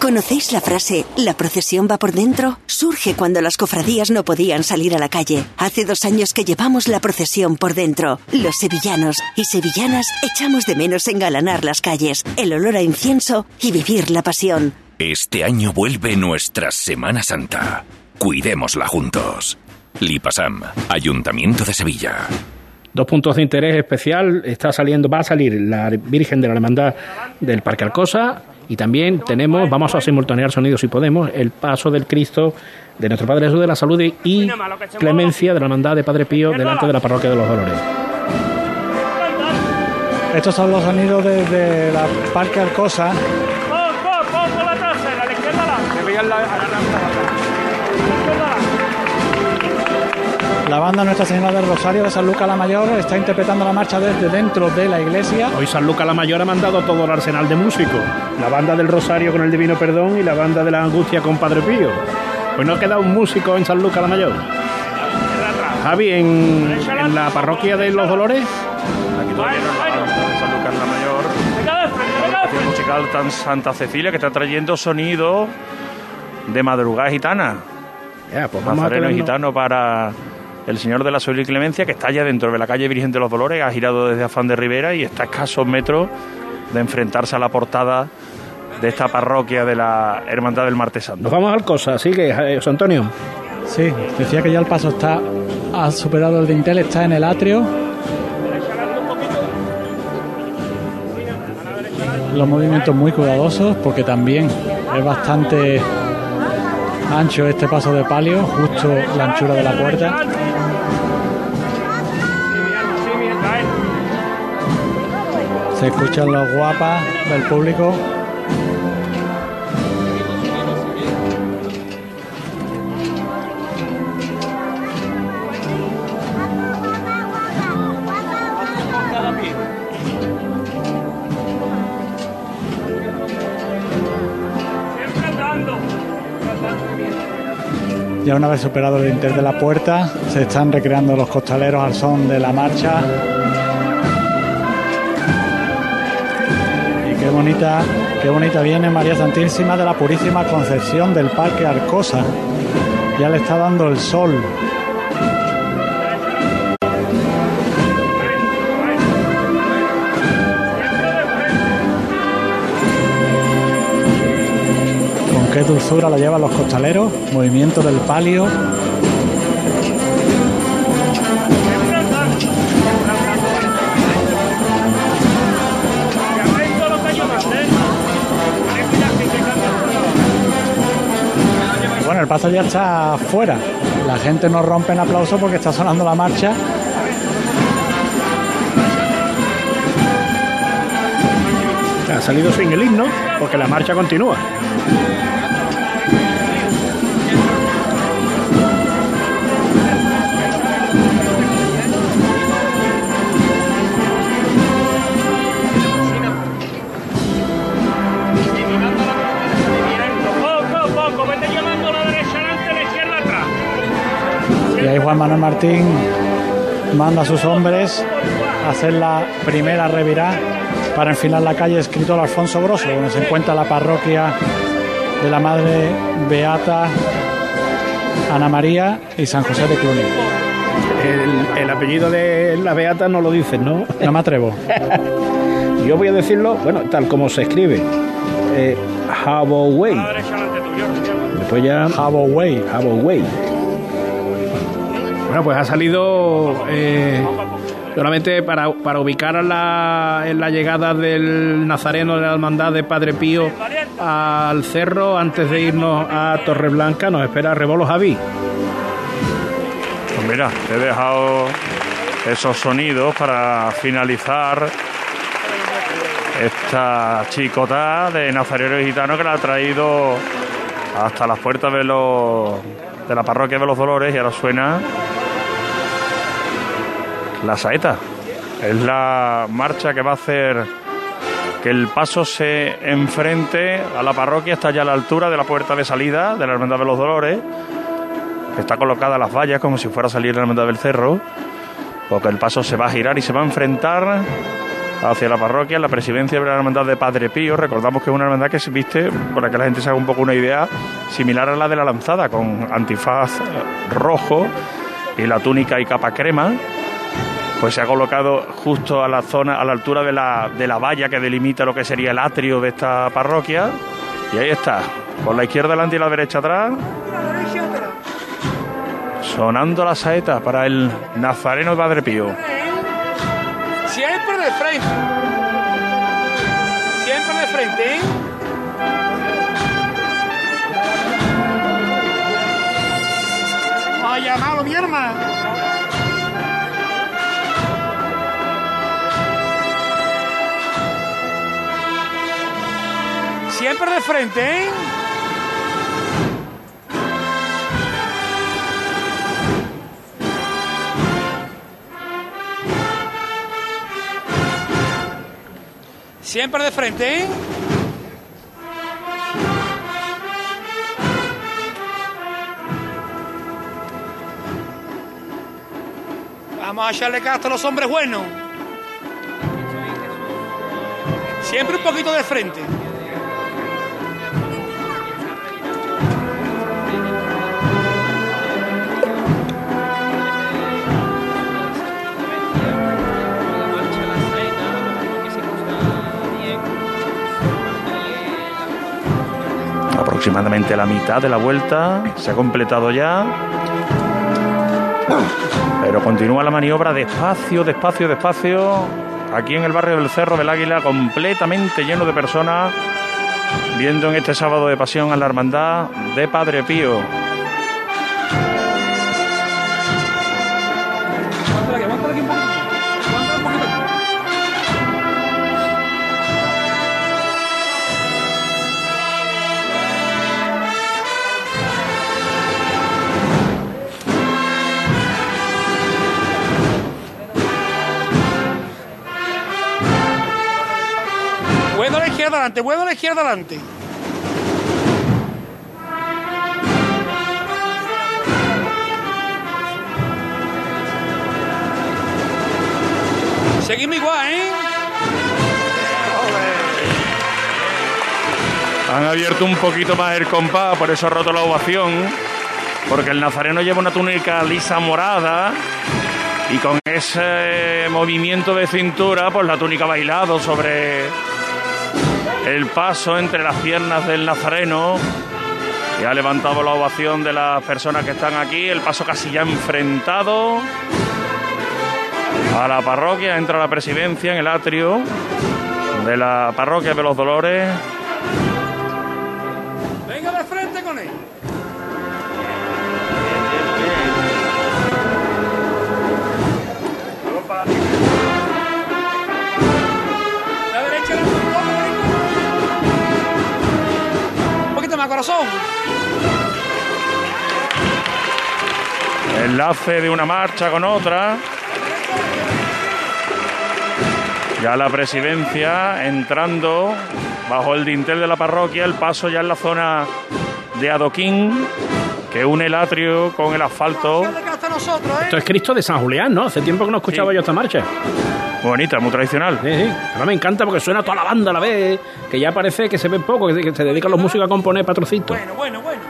S17: ¿Conocéis la frase La procesión va por dentro? Surge cuando las cofradías no podían salir a la calle. Hace dos años que llevamos la procesión por dentro. Los sevillanos y sevillanas echamos de menos engalanar las calles, el olor a incienso y vivir la pasión.
S18: Este año vuelve nuestra Semana Santa. Cuidémosla juntos. Lipasam, Ayuntamiento de Sevilla.
S2: Dos puntos de interés especial. Está saliendo, va a salir la Virgen de la Hermandad del Parque Alcosa. Y también tenemos, vamos a simultanear sonidos si podemos, el paso del Cristo de nuestro Padre Jesús de la Salud y clemencia de la Hermandad de Padre Pío delante de la Parroquia de los Dolores.
S10: Estos son los sonidos desde la Parque Alcosa.
S6: La
S10: banda Nuestra Señora del Rosario de San Lucas la Mayor está interpretando la marcha desde dentro de la iglesia.
S2: Hoy San Lucas la Mayor ha mandado todo el arsenal de músicos. La banda del Rosario con el Divino Perdón y la banda de la Angustia con Padre Pío. Pues no queda un músico en San Lucas la Mayor. Javi, en, en la parroquia de los Dolores.
S4: Aquí todavía no en San Lucas la Mayor. La musical tan Santa Cecilia que está trayendo sonido de madrugada gitana.
S2: Ya, pues vamos a
S4: Nazareno
S2: ponernos-
S4: gitano para el Señor de la Sol y Clemencia, que está ya dentro de la calle Virgen de los Dolores, ha girado desde Afán de Rivera y está a escasos metros de enfrentarse a la portada de esta parroquia de la Hermandad del Martes Santo.
S2: Nos vamos al Cosa, sigue, eh, José Antonio.
S10: Sí, decía que ya el paso está ha superado el dintel, está en el atrio. Los movimientos muy cuidadosos porque también es bastante ancho este paso de palio, justo la anchura de la puerta. Escuchan los guapas del público. Ya una vez superado el dintel de la puerta, Se están recreando los costaleros al son de la marcha. Bonita, qué bonita viene María Santísima de la Purísima Concepción del Parque Arcosa. Ya le está dando el sol. Con qué dulzura la llevan los costaleros. Movimiento del palio. El paso ya está fuera. La gente no rompe en aplauso porque está sonando la marcha.
S2: Ha salido sin el himno porque la marcha continúa.
S10: Juan Manuel Martín manda a sus hombres a hacer la primera revirá para enfilar la calle Escritor Alfonso Grosso, donde se encuentra la parroquia de la Madre Beata Ana María y San José de Cluny.
S2: El, el apellido de la Beata no lo dices, ¿no?
S10: No me atrevo. (laughs)
S2: Yo voy a decirlo, bueno, tal como se escribe. Eh, Haboway. Después ya.
S10: Haboway.
S2: Haboway. Bueno, pues ha salido eh, solamente para, para ubicar a la, en la llegada del Nazareno de la Hermandad de Padre Pío al cerro antes de irnos a Torreblanca. Nos espera Rebolo Javi.
S4: Pues mira, he dejado esos sonidos para finalizar esta chicota de Nazareno Gitano que la ha traído hasta las puertas de, los, de la parroquia de los Dolores y ahora suena la saeta. Es la marcha que va a hacer que el paso se enfrente a la parroquia, está ya a la altura de la puerta de salida de la Hermandad de los Dolores. Está colocada las vallas como si fuera a salir la Hermandad del Cerro, porque el paso se va a girar y se va a enfrentar hacia la parroquia, la presidencia de la hermandad de Padre Pío. Recordamos que es una hermandad que se viste, para que la gente se haga un poco una idea, similar a la de la lanzada, con antifaz rojo y la túnica y capa crema. Pues se ha colocado justo a la zona, a la altura de la, de la valla que delimita lo que sería el atrio de esta parroquia. Y ahí está, por la izquierda delante y la derecha atrás. Sonando la saeta para el nazareno de Padre Pío.
S19: Siempre de frente. Siempre de frente, ¿eh? Vaya malo, mi hermano. Siempre de frente, ¿eh? Siempre de frente, ¿eh? Vamos a echarle casto a los hombres buenos. Siempre un poquito de frente.
S4: Aproximadamente la mitad de la vuelta, se ha completado ya. Pero continúa la maniobra despacio, despacio, despacio. Aquí en el barrio del Cerro del Águila, completamente lleno de personas, viendo en este sábado de pasión a la hermandad de Padre Pío.
S19: adelante, vuelve a la izquierda adelante. Seguimos igual, ¿eh?
S4: Han abierto un poquito más el compás, por eso ha roto la ovación. Porque el nazareno lleva una túnica lisa morada. Y con ese movimiento de cintura, pues la túnica ha bailado sobre el paso entre las piernas del nazareno y ha levantado la ovación de las personas que están aquí. El paso casi ya enfrentado a la parroquia. Entra la presidencia en el atrio de la parroquia de los Dolores. Enlace de una marcha con otra. Ya la presidencia entrando bajo el dintel de la parroquia, el paso ya en la zona de adoquín que une el atrio con el asfalto.
S19: Nosotros, ¿eh?
S2: Esto es Cristo de San Julián, ¿no? Hace tiempo que no escuchaba yo esta marcha.
S4: Muy bonita, muy tradicional.
S2: Sí, sí. Ahora me encanta porque suena toda la banda a la vez, que ya parece que se ven poco, que se dedican los músicos a componer patrocitos.
S19: Bueno, bueno, bueno.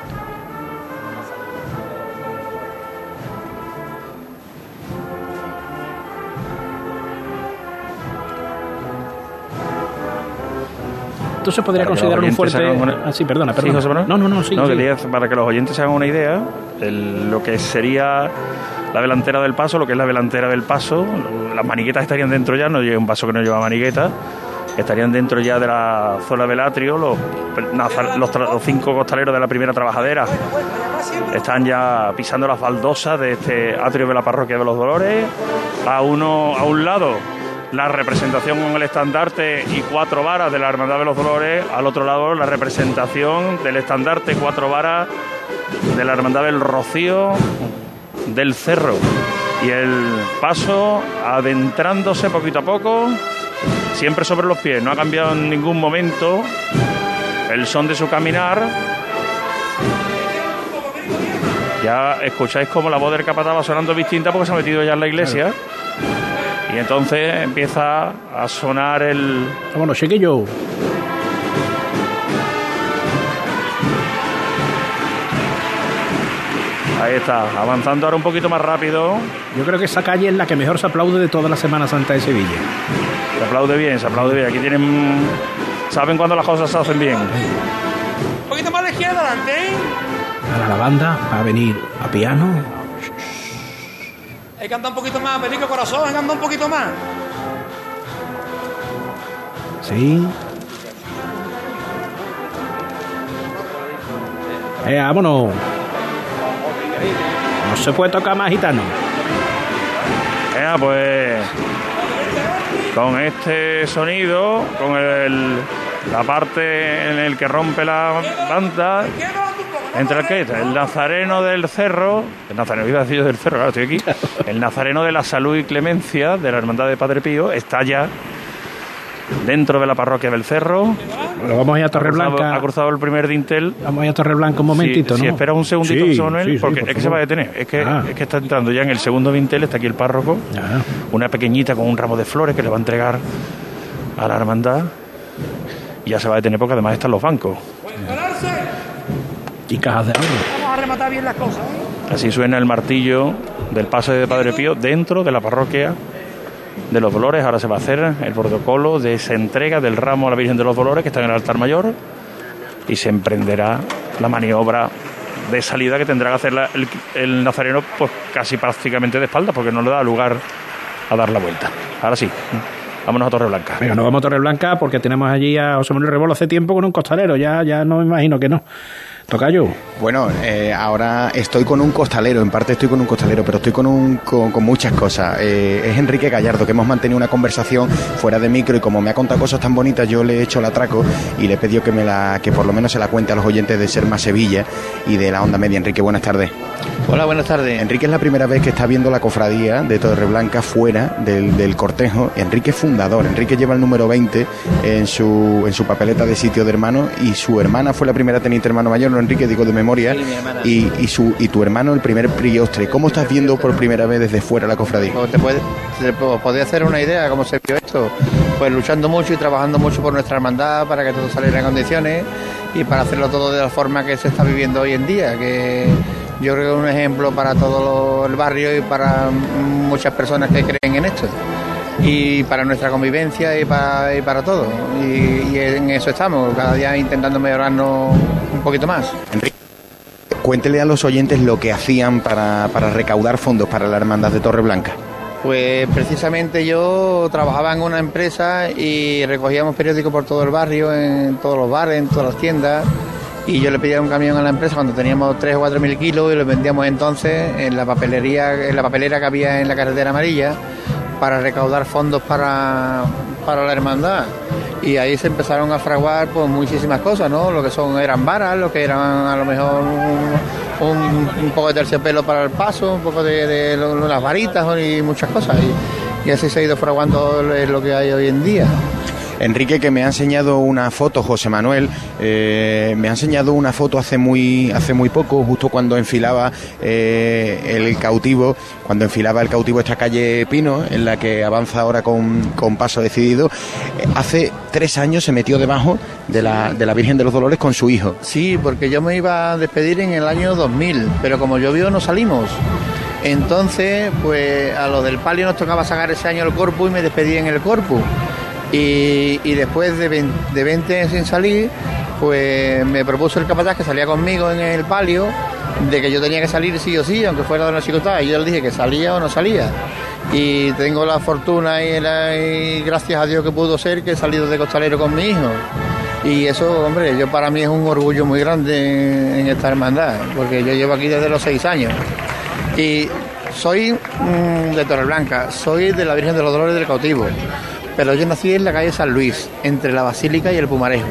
S2: Entonces podría considerar un fuerte.
S4: una-
S2: Ah, sí, perdona,
S4: Sí,
S2: perdona. No, no, no, sí.
S4: No,
S2: sí.
S4: para que los oyentes se hagan una idea, el- lo que sería la delantera del paso, lo que es la delantera del paso, las maniguetas estarían dentro ya, no lleva un paso que no lleva manigueta, estarían dentro ya de la zona del atrio, los, los, cinco costaleros de la primera trabajadera están ya pisando las baldosas de este atrio de la parroquia de los Dolores, a uno, a un lado la representación con el estandarte y cuatro varas de la Hermandad de los Dolores, al otro lado la representación del estandarte cuatro varas de la Hermandad del Rocío del Cerro. Y el paso adentrándose poquito a poco, siempre sobre los pies, no ha cambiado en ningún momento el son de su caminar. Ya escucháis como la voz del capataz va sonando distinta porque se ha metido ya en la iglesia. Y entonces empieza a sonar el,
S2: chiquillo.
S4: Ahí está, avanzando ahora un poquito más rápido.
S2: Yo creo que esa calle es la que mejor se aplaude de toda la Semana Santa de Sevilla.
S4: Se aplaude bien, se aplaude bien. Aquí tienen. Saben cuando las cosas se hacen bien.
S19: Un poquito más a la izquierda adelante, ¿eh?
S2: Ahora la banda va a venir a piano.
S19: Hay que cantar un poquito más, Perico Corazón, hay que cantar un poquito más.
S2: Sí. Eh, vámonos. No se puede tocar más gitano.
S4: Venga, pues. Con este sonido, con el, la parte en el que rompe la banda, entre el que el nazareno del cerro, el nazareno iba a decir yo del cerro, claro, estoy aquí, (laughs) el nazareno de la salud y clemencia de la hermandad de Padre Pío está ya dentro de la parroquia del cerro.
S2: Bueno, vamos a ir a
S4: Ha cruzado,
S2: Torreblanca.
S4: ha cruzado el primer dintel.
S2: Vamos a ir a Torreblanca un momentito,
S4: si,
S2: ¿no?
S4: Si espera un segundito,
S2: Sí,
S4: José Manuel,
S2: sí, sí,
S4: porque
S2: por
S4: es que se va a detener. Es que,
S2: Ah.
S4: es que está entrando ya en el segundo dintel, está aquí el párroco. Una pequeñita con un ramo de flores que le va a entregar a la hermandad. Y ya se va a detener porque además están los bancos.
S2: Y cajas de ahorro.
S19: Vamos a rematar bien las cosas, ¿eh?
S4: Así suena el martillo del paso de Padre Pío dentro de la parroquia de los Dolores. Ahora se va a hacer el protocolo de esa entrega del ramo a la Virgen de los Dolores que está en el altar mayor y se emprenderá la maniobra de salida que tendrá que hacer el nazareno pues casi prácticamente de espalda porque no le da lugar a dar la vuelta. Ahora sí, vámonos a Torreblanca.
S2: Venga, nos vamos a Torreblanca porque tenemos allí a José Manuel Rebolo hace tiempo con un costalero. Ya, ya no me imagino que no. Tocayo.
S9: Bueno, eh, ahora estoy con un costalero, en parte estoy con un costalero, pero estoy con, un, con, con muchas cosas. Eh, es Enrique Gallardo, que hemos mantenido una conversación fuera de micro y como me ha contado cosas tan bonitas, yo le he hecho el atraco y le he pedido que, me la, que por lo menos se la cuente a los oyentes de Serma Sevilla y de la Onda Media. Enrique, buenas tardes. Hola, buenas tardes. Enrique es la primera vez que está viendo la cofradía de Torreblanca fuera del, del cortejo. Enrique es fundador. Enrique lleva el número 20 en su, en su papeleta de sitio de hermano y su hermana fue la primera teniente hermano mayor, no Enrique, digo de memoria,
S20: Sí,
S9: y, y, su, y tu hermano el primer priostre. ¿Cómo estás viendo por primera vez desde fuera la cofradía?
S20: Pues te puede, te po- podéis hacer una idea de cómo se vio esto. Pues luchando mucho y trabajando mucho por nuestra hermandad para que todo saliera en condiciones y para hacerlo todo de la forma que se está viviendo hoy en día, que yo creo que es un ejemplo para todo el barrio y para muchas personas que creen en esto. Y para nuestra convivencia y para, y para todo. Y, y en eso estamos, cada día intentando mejorarnos un poquito más.
S9: Enrique, cuéntele a los oyentes lo que hacían para, para recaudar fondos para la hermandad de Torreblanca.
S20: Pues precisamente yo trabajaba en una empresa y recogíamos periódicos por todo el barrio, en todos los bares, en todas las tiendas. Y yo le pedía un camión a la empresa cuando teníamos 3 o 4 mil kilos y los vendíamos entonces en la papelería, en la papelera que había en la carretera amarilla para recaudar fondos para, para la hermandad. Y ahí se empezaron a fraguar pues muchísimas cosas, ¿no? Lo que son eran varas, lo que eran a lo mejor un, poco de terciopelo para el paso, un poco de, de lo- lo- las varitas y muchas cosas. Y, y así se ha ido fraguando lo- lo que hay hoy en día.
S9: Enrique, que me ha enseñado una foto, José Manuel, eh, me ha enseñado una foto hace muy, hace muy poco, justo cuando enfilaba eh, el cautivo, cuando enfilaba el cautivo esta calle Pino, en la que avanza ahora con, con paso decidido. Eh, hace tres años se metió debajo de la, de la Virgen de los Dolores con su hijo.
S20: Sí, porque yo me iba a despedir en el año 2000, pero como llovió no salimos. Entonces, pues a los del palio nos tocaba sacar ese año el corpus y me despedí en el corpus. Y, después de 20, de 20 sin salir, pues me propuso el capataz que salía conmigo en el palio, de que yo tenía que salir sí o sí, aunque fuera de una chicotada. Y yo le dije que salía o no salía. Y tengo la fortuna y, gracias a Dios que pudo ser que he salido de costalero con mi hijo. Y eso, hombre, yo para mí es un orgullo muy grande en, esta hermandad, porque yo llevo aquí desde los seis años. Y soy mm, de Torreblanca, soy de la Virgen de los Dolores del Cautivo, pero yo nací en la calle San Luis, entre la Basílica y el Pumarejo.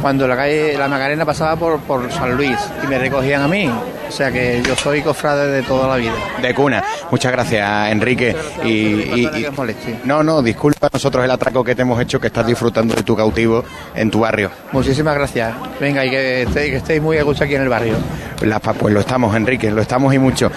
S20: Cuando la calle La Macarena pasaba por, por San Luis y me recogían a mí. O sea que yo soy cofrade de toda la vida.
S9: De cuna. Muchas gracias, Enrique. Y, y- y- no, no, disculpa nosotros el atraco que te hemos hecho, que estás disfrutando de tu cautivo en tu barrio.
S20: Muchísimas gracias. Venga, y que estéis, que estéis muy a gusto aquí en el barrio.
S9: Pa- pues lo estamos, Enrique, lo estamos y mucho.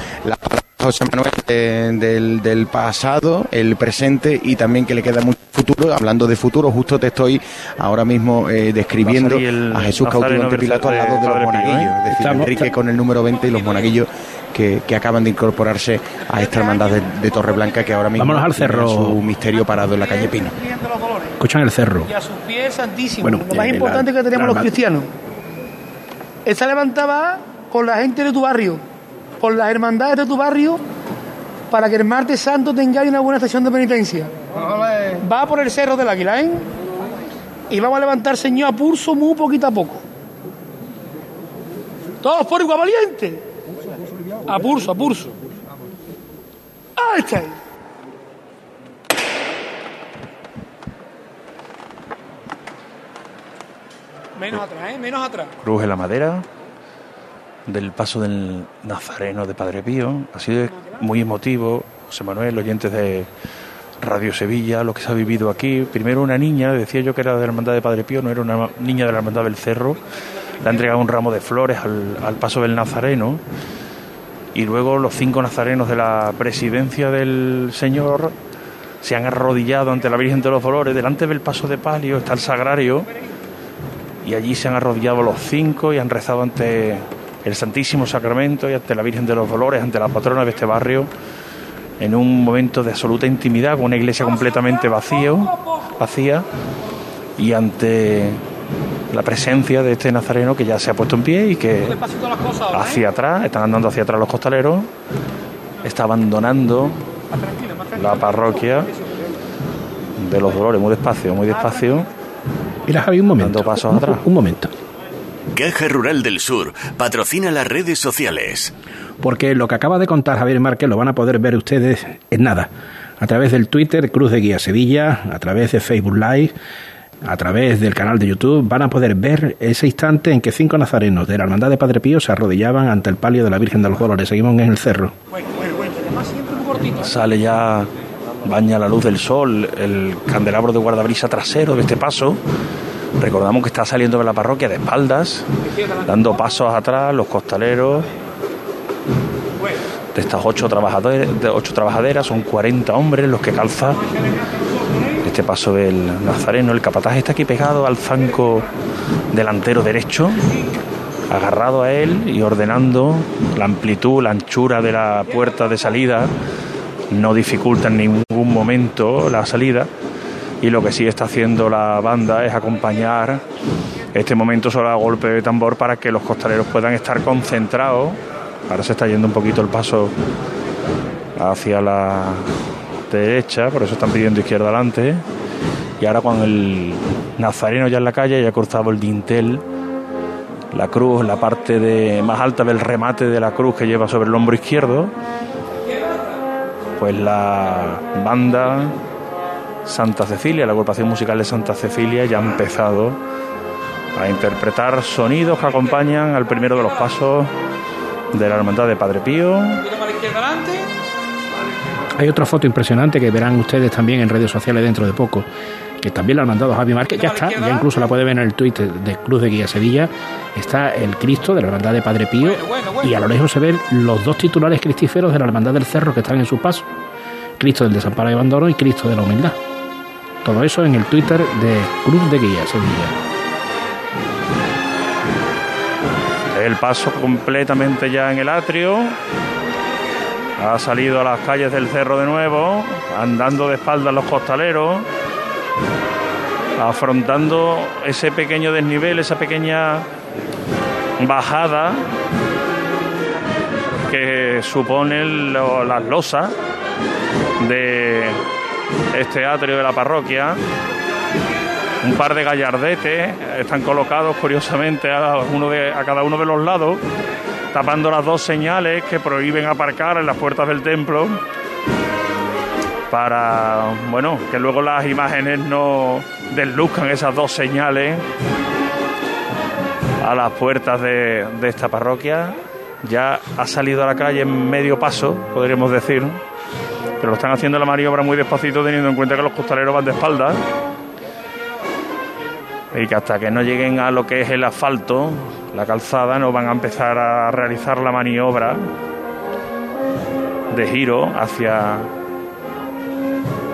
S9: José Manuel eh, del, del pasado, el presente y también que le queda mucho futuro. Hablando de futuro, justo te estoy ahora mismo eh, describiendo
S4: a el
S9: a Jesús cautivo ante Pilato al
S4: de
S9: lado de los
S4: Pío,
S9: monaguillos.
S4: ¿eh?
S9: Es decir,
S4: Estamos-
S9: Enrique con el número 20 y los monaguillos que, que acaban de incorporarse a esta hermandad de, de Torreblanca que ahora mismo
S2: Vámonos al
S9: tiene
S2: cerro.
S9: su misterio parado en la calle Pino.
S2: Escuchan el cerro.
S19: Y a sus pies santísimo.
S2: Bueno,
S19: lo más
S2: eh,
S19: importante
S2: la-
S19: que tenemos los cristianos. Esta levantaba con la gente de tu barrio, con las hermandades de tu barrio, para que el martes santo tengáis una buena estación de penitencia. Va por el cerro del águila, ¿eh? Y vamos a levantar, Señor, a pulso muy poquito a poco. Todos por igual valiente. A pulso, a pulso. Ahí está. Menos atrás, ¿eh? Menos atrás.
S4: Cruz en la madera del paso del Nazareno de Padre Pío. Ha sido muy emotivo, José Manuel, oyentes de Radio Sevilla, lo que se ha vivido aquí. Primero una niña, decía yo que era de la Hermandad de Padre Pío, no era una niña de la Hermandad del Cerro. Le ha entregado un ramo de flores al, al paso del Nazareno. Y luego los cinco nazarenos de la presidencia del Señor se han arrodillado ante la Virgen de los Dolores. Delante del paso de palio está el sagrario y allí se han arrodillado los cinco y han rezado ante el Santísimo Sacramento y ante la Virgen de los Dolores, ante la patrona de este barrio, en un momento de absoluta intimidad, con una iglesia completamente vacío, vacía, y ante la presencia de este nazareno que ya se ha puesto en pie y que hacia atrás, están andando hacia atrás los costaleros, está abandonando la parroquia de los Dolores, muy despacio, muy despacio.
S2: Mira, Javi, un momento.
S4: Dando pasos atrás.
S2: Un momento.
S3: Caja Rural del Sur patrocina las redes sociales.
S2: Porque lo que acaba de contar Javier Márquez lo van a poder ver ustedes en nada. A través del Twitter Cruz de Guía Sevilla, a través de Facebook Live a través del canal de YouTube van a poder ver ese instante en que cinco nazarenos de la Hermandad de Padre Pío se arrodillaban ante el palio de la Virgen de los Dolores. Seguimos en el cerro.
S4: Sale ya, baña la luz del sol, el candelabro de guardabrisa trasero de este paso. Recordamos que está saliendo de la parroquia de espaldas, dando pasos atrás, los costaleros de estas ocho, trabajadores, de ocho trabajaderas, son 40 hombres los que calza este paso del nazareno. El capataz está aquí pegado al zanco delantero derecho, agarrado a él y ordenando la amplitud, la anchura de la puerta de salida. No dificulta en ningún momento la salida. Y lo que sí está haciendo la banda es acompañar este momento solo a golpe de tambor para que los costaleros puedan estar concentrados. Ahora se está yendo un poquito el paso hacia la derecha, por eso están pidiendo izquierda adelante. Y ahora con el nazareno ya en la calle, ya ha cruzado el dintel, la cruz, la parte de, más alta del remate de la cruz que lleva sobre el hombro izquierdo, pues la banda Santa Cecilia, la agrupación musical de Santa Cecilia, ya ha empezado a interpretar sonidos que acompañan al primero de los pasos de la Hermandad de Padre Pío.
S2: Hay otra foto impresionante que verán ustedes también en redes sociales dentro de poco, que también la han mandado Javi Márquez, ya está, ya incluso la puede ver en el tuit de Cruz de Guía Sevilla, está el Cristo de la Hermandad de Padre Pío y a lo lejos se ven los dos titulares cristíferos de la Hermandad del Cerro que están en su paso, Cristo del Desamparo y Abandono y Cristo de la Humildad. Todo eso en el Twitter de Cruz de Guía Sevilla.
S4: El paso completamente ya en el atrio. Ha salido a las calles del cerro de nuevo, andando de espaldas los costaleros, afrontando ese pequeño desnivel, esa pequeña bajada que supone lo- las losas de este atrio de la parroquia. Un par de gallardetes están colocados curiosamente a, uno de- a cada uno de los lados, tapando las dos señales que prohíben aparcar en las puertas del templo para bueno que luego las imágenes no desluzcan esas dos señales a las puertas de, de esta parroquia. Ya ha salido a la calle en medio paso, podríamos decir, pero lo están haciendo la maniobra muy despacito teniendo en cuenta que los costaleros van de espaldas y que hasta que no lleguen a lo que es el asfalto, la calzada, no van a empezar a realizar la maniobra de giro hacia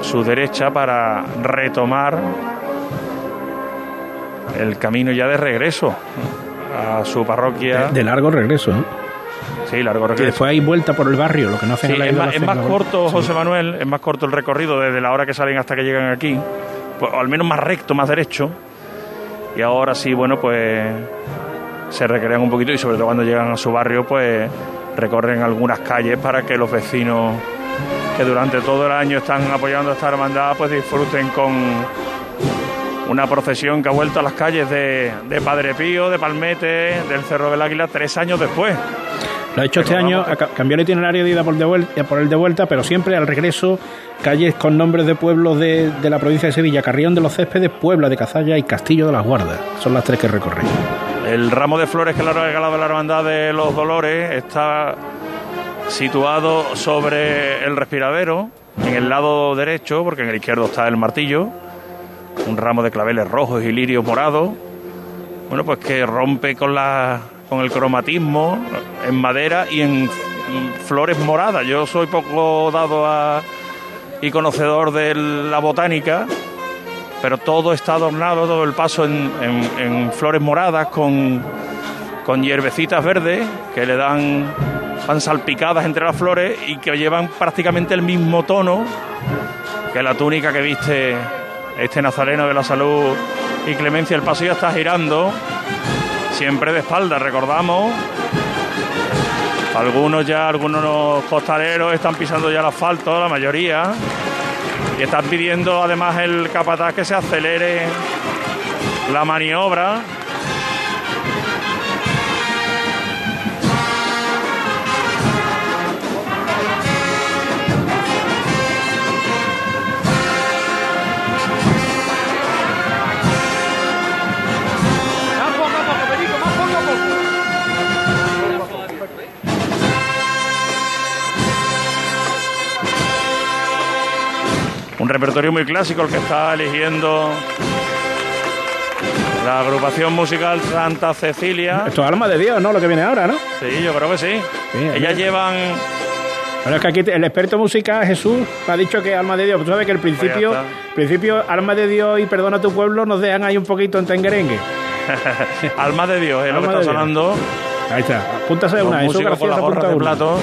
S4: su derecha para retomar el camino ya de regreso a su parroquia.
S2: De largo regreso, ¿eh?
S4: Sí, largo
S2: Que
S4: regreso.
S2: después hay vuelta por el barrio, lo que no hacen
S4: Sí,
S2: en la
S4: es más, es corto,
S2: Sí.
S4: José Manuel, es más corto el recorrido desde la hora que salen hasta que llegan aquí, pues, o al menos más recto, más derecho. Y ahora sí, bueno, pues se recrean un poquito y sobre todo cuando llegan a su barrio, pues recorren algunas calles para que los vecinos que durante todo el año están apoyando a esta hermandad, pues disfruten con una procesión que ha vuelto a las calles de, de Padre Pío, de Palmete, del Cerro del Águila, tres años después.
S2: Lo ha hecho este año, cambió el itinerario de ida por, de vuelta, por el de vuelta, pero siempre al regreso, calles con nombres de pueblos de, de la provincia de Sevilla, Carrión de los Céspedes, Puebla de Cazalla y Castillo de las Guardas. Son las tres que recorren.
S4: El ramo de flores que le ha regalado la Hermandad de los Dolores está situado sobre el respiradero, en el lado derecho, porque en el izquierdo está el martillo. Un ramo de claveles rojos y lirios morados. Bueno, pues que rompe con, la, con el cromatismo en madera y en, flores moradas. Yo soy poco dado a, y conocedor de la botánica, pero todo está adornado, todo el paso en, flores moradas con, con hierbecitas verdes que le dan, van salpicadas entre las flores y que llevan prácticamente el mismo tono que la túnica que viste este nazareno de la salud y clemencia. El ya está girando, siempre de espalda, recordamos. Algunos ya, algunos costaleros están pisando ya el asfalto, la mayoría. Y están pidiendo además el capataz que se acelere la maniobra. Un repertorio muy clásico el que está eligiendo la agrupación musical Santa Cecilia.
S2: Esto es Alma de Dios, ¿no? Lo que viene ahora, ¿no?
S4: Sí, yo creo que sí. Ellas llevan
S2: Bueno, es que aquí el experto musical, Jesús, me ha dicho que Alma de Dios. Tú sabes que principio,
S4: Pues ya está.
S2: principio Alma de Dios y Perdona tu pueblo nos dejan ahí un poquito en tenguerengue. (laughs)
S4: Alma de Dios, es lo que está sonando.
S2: Ahí está. Apúntase
S4: Los
S2: una,
S4: con
S2: García
S4: las
S2: se
S4: gorras
S2: apunta
S4: de
S2: una.
S4: plato.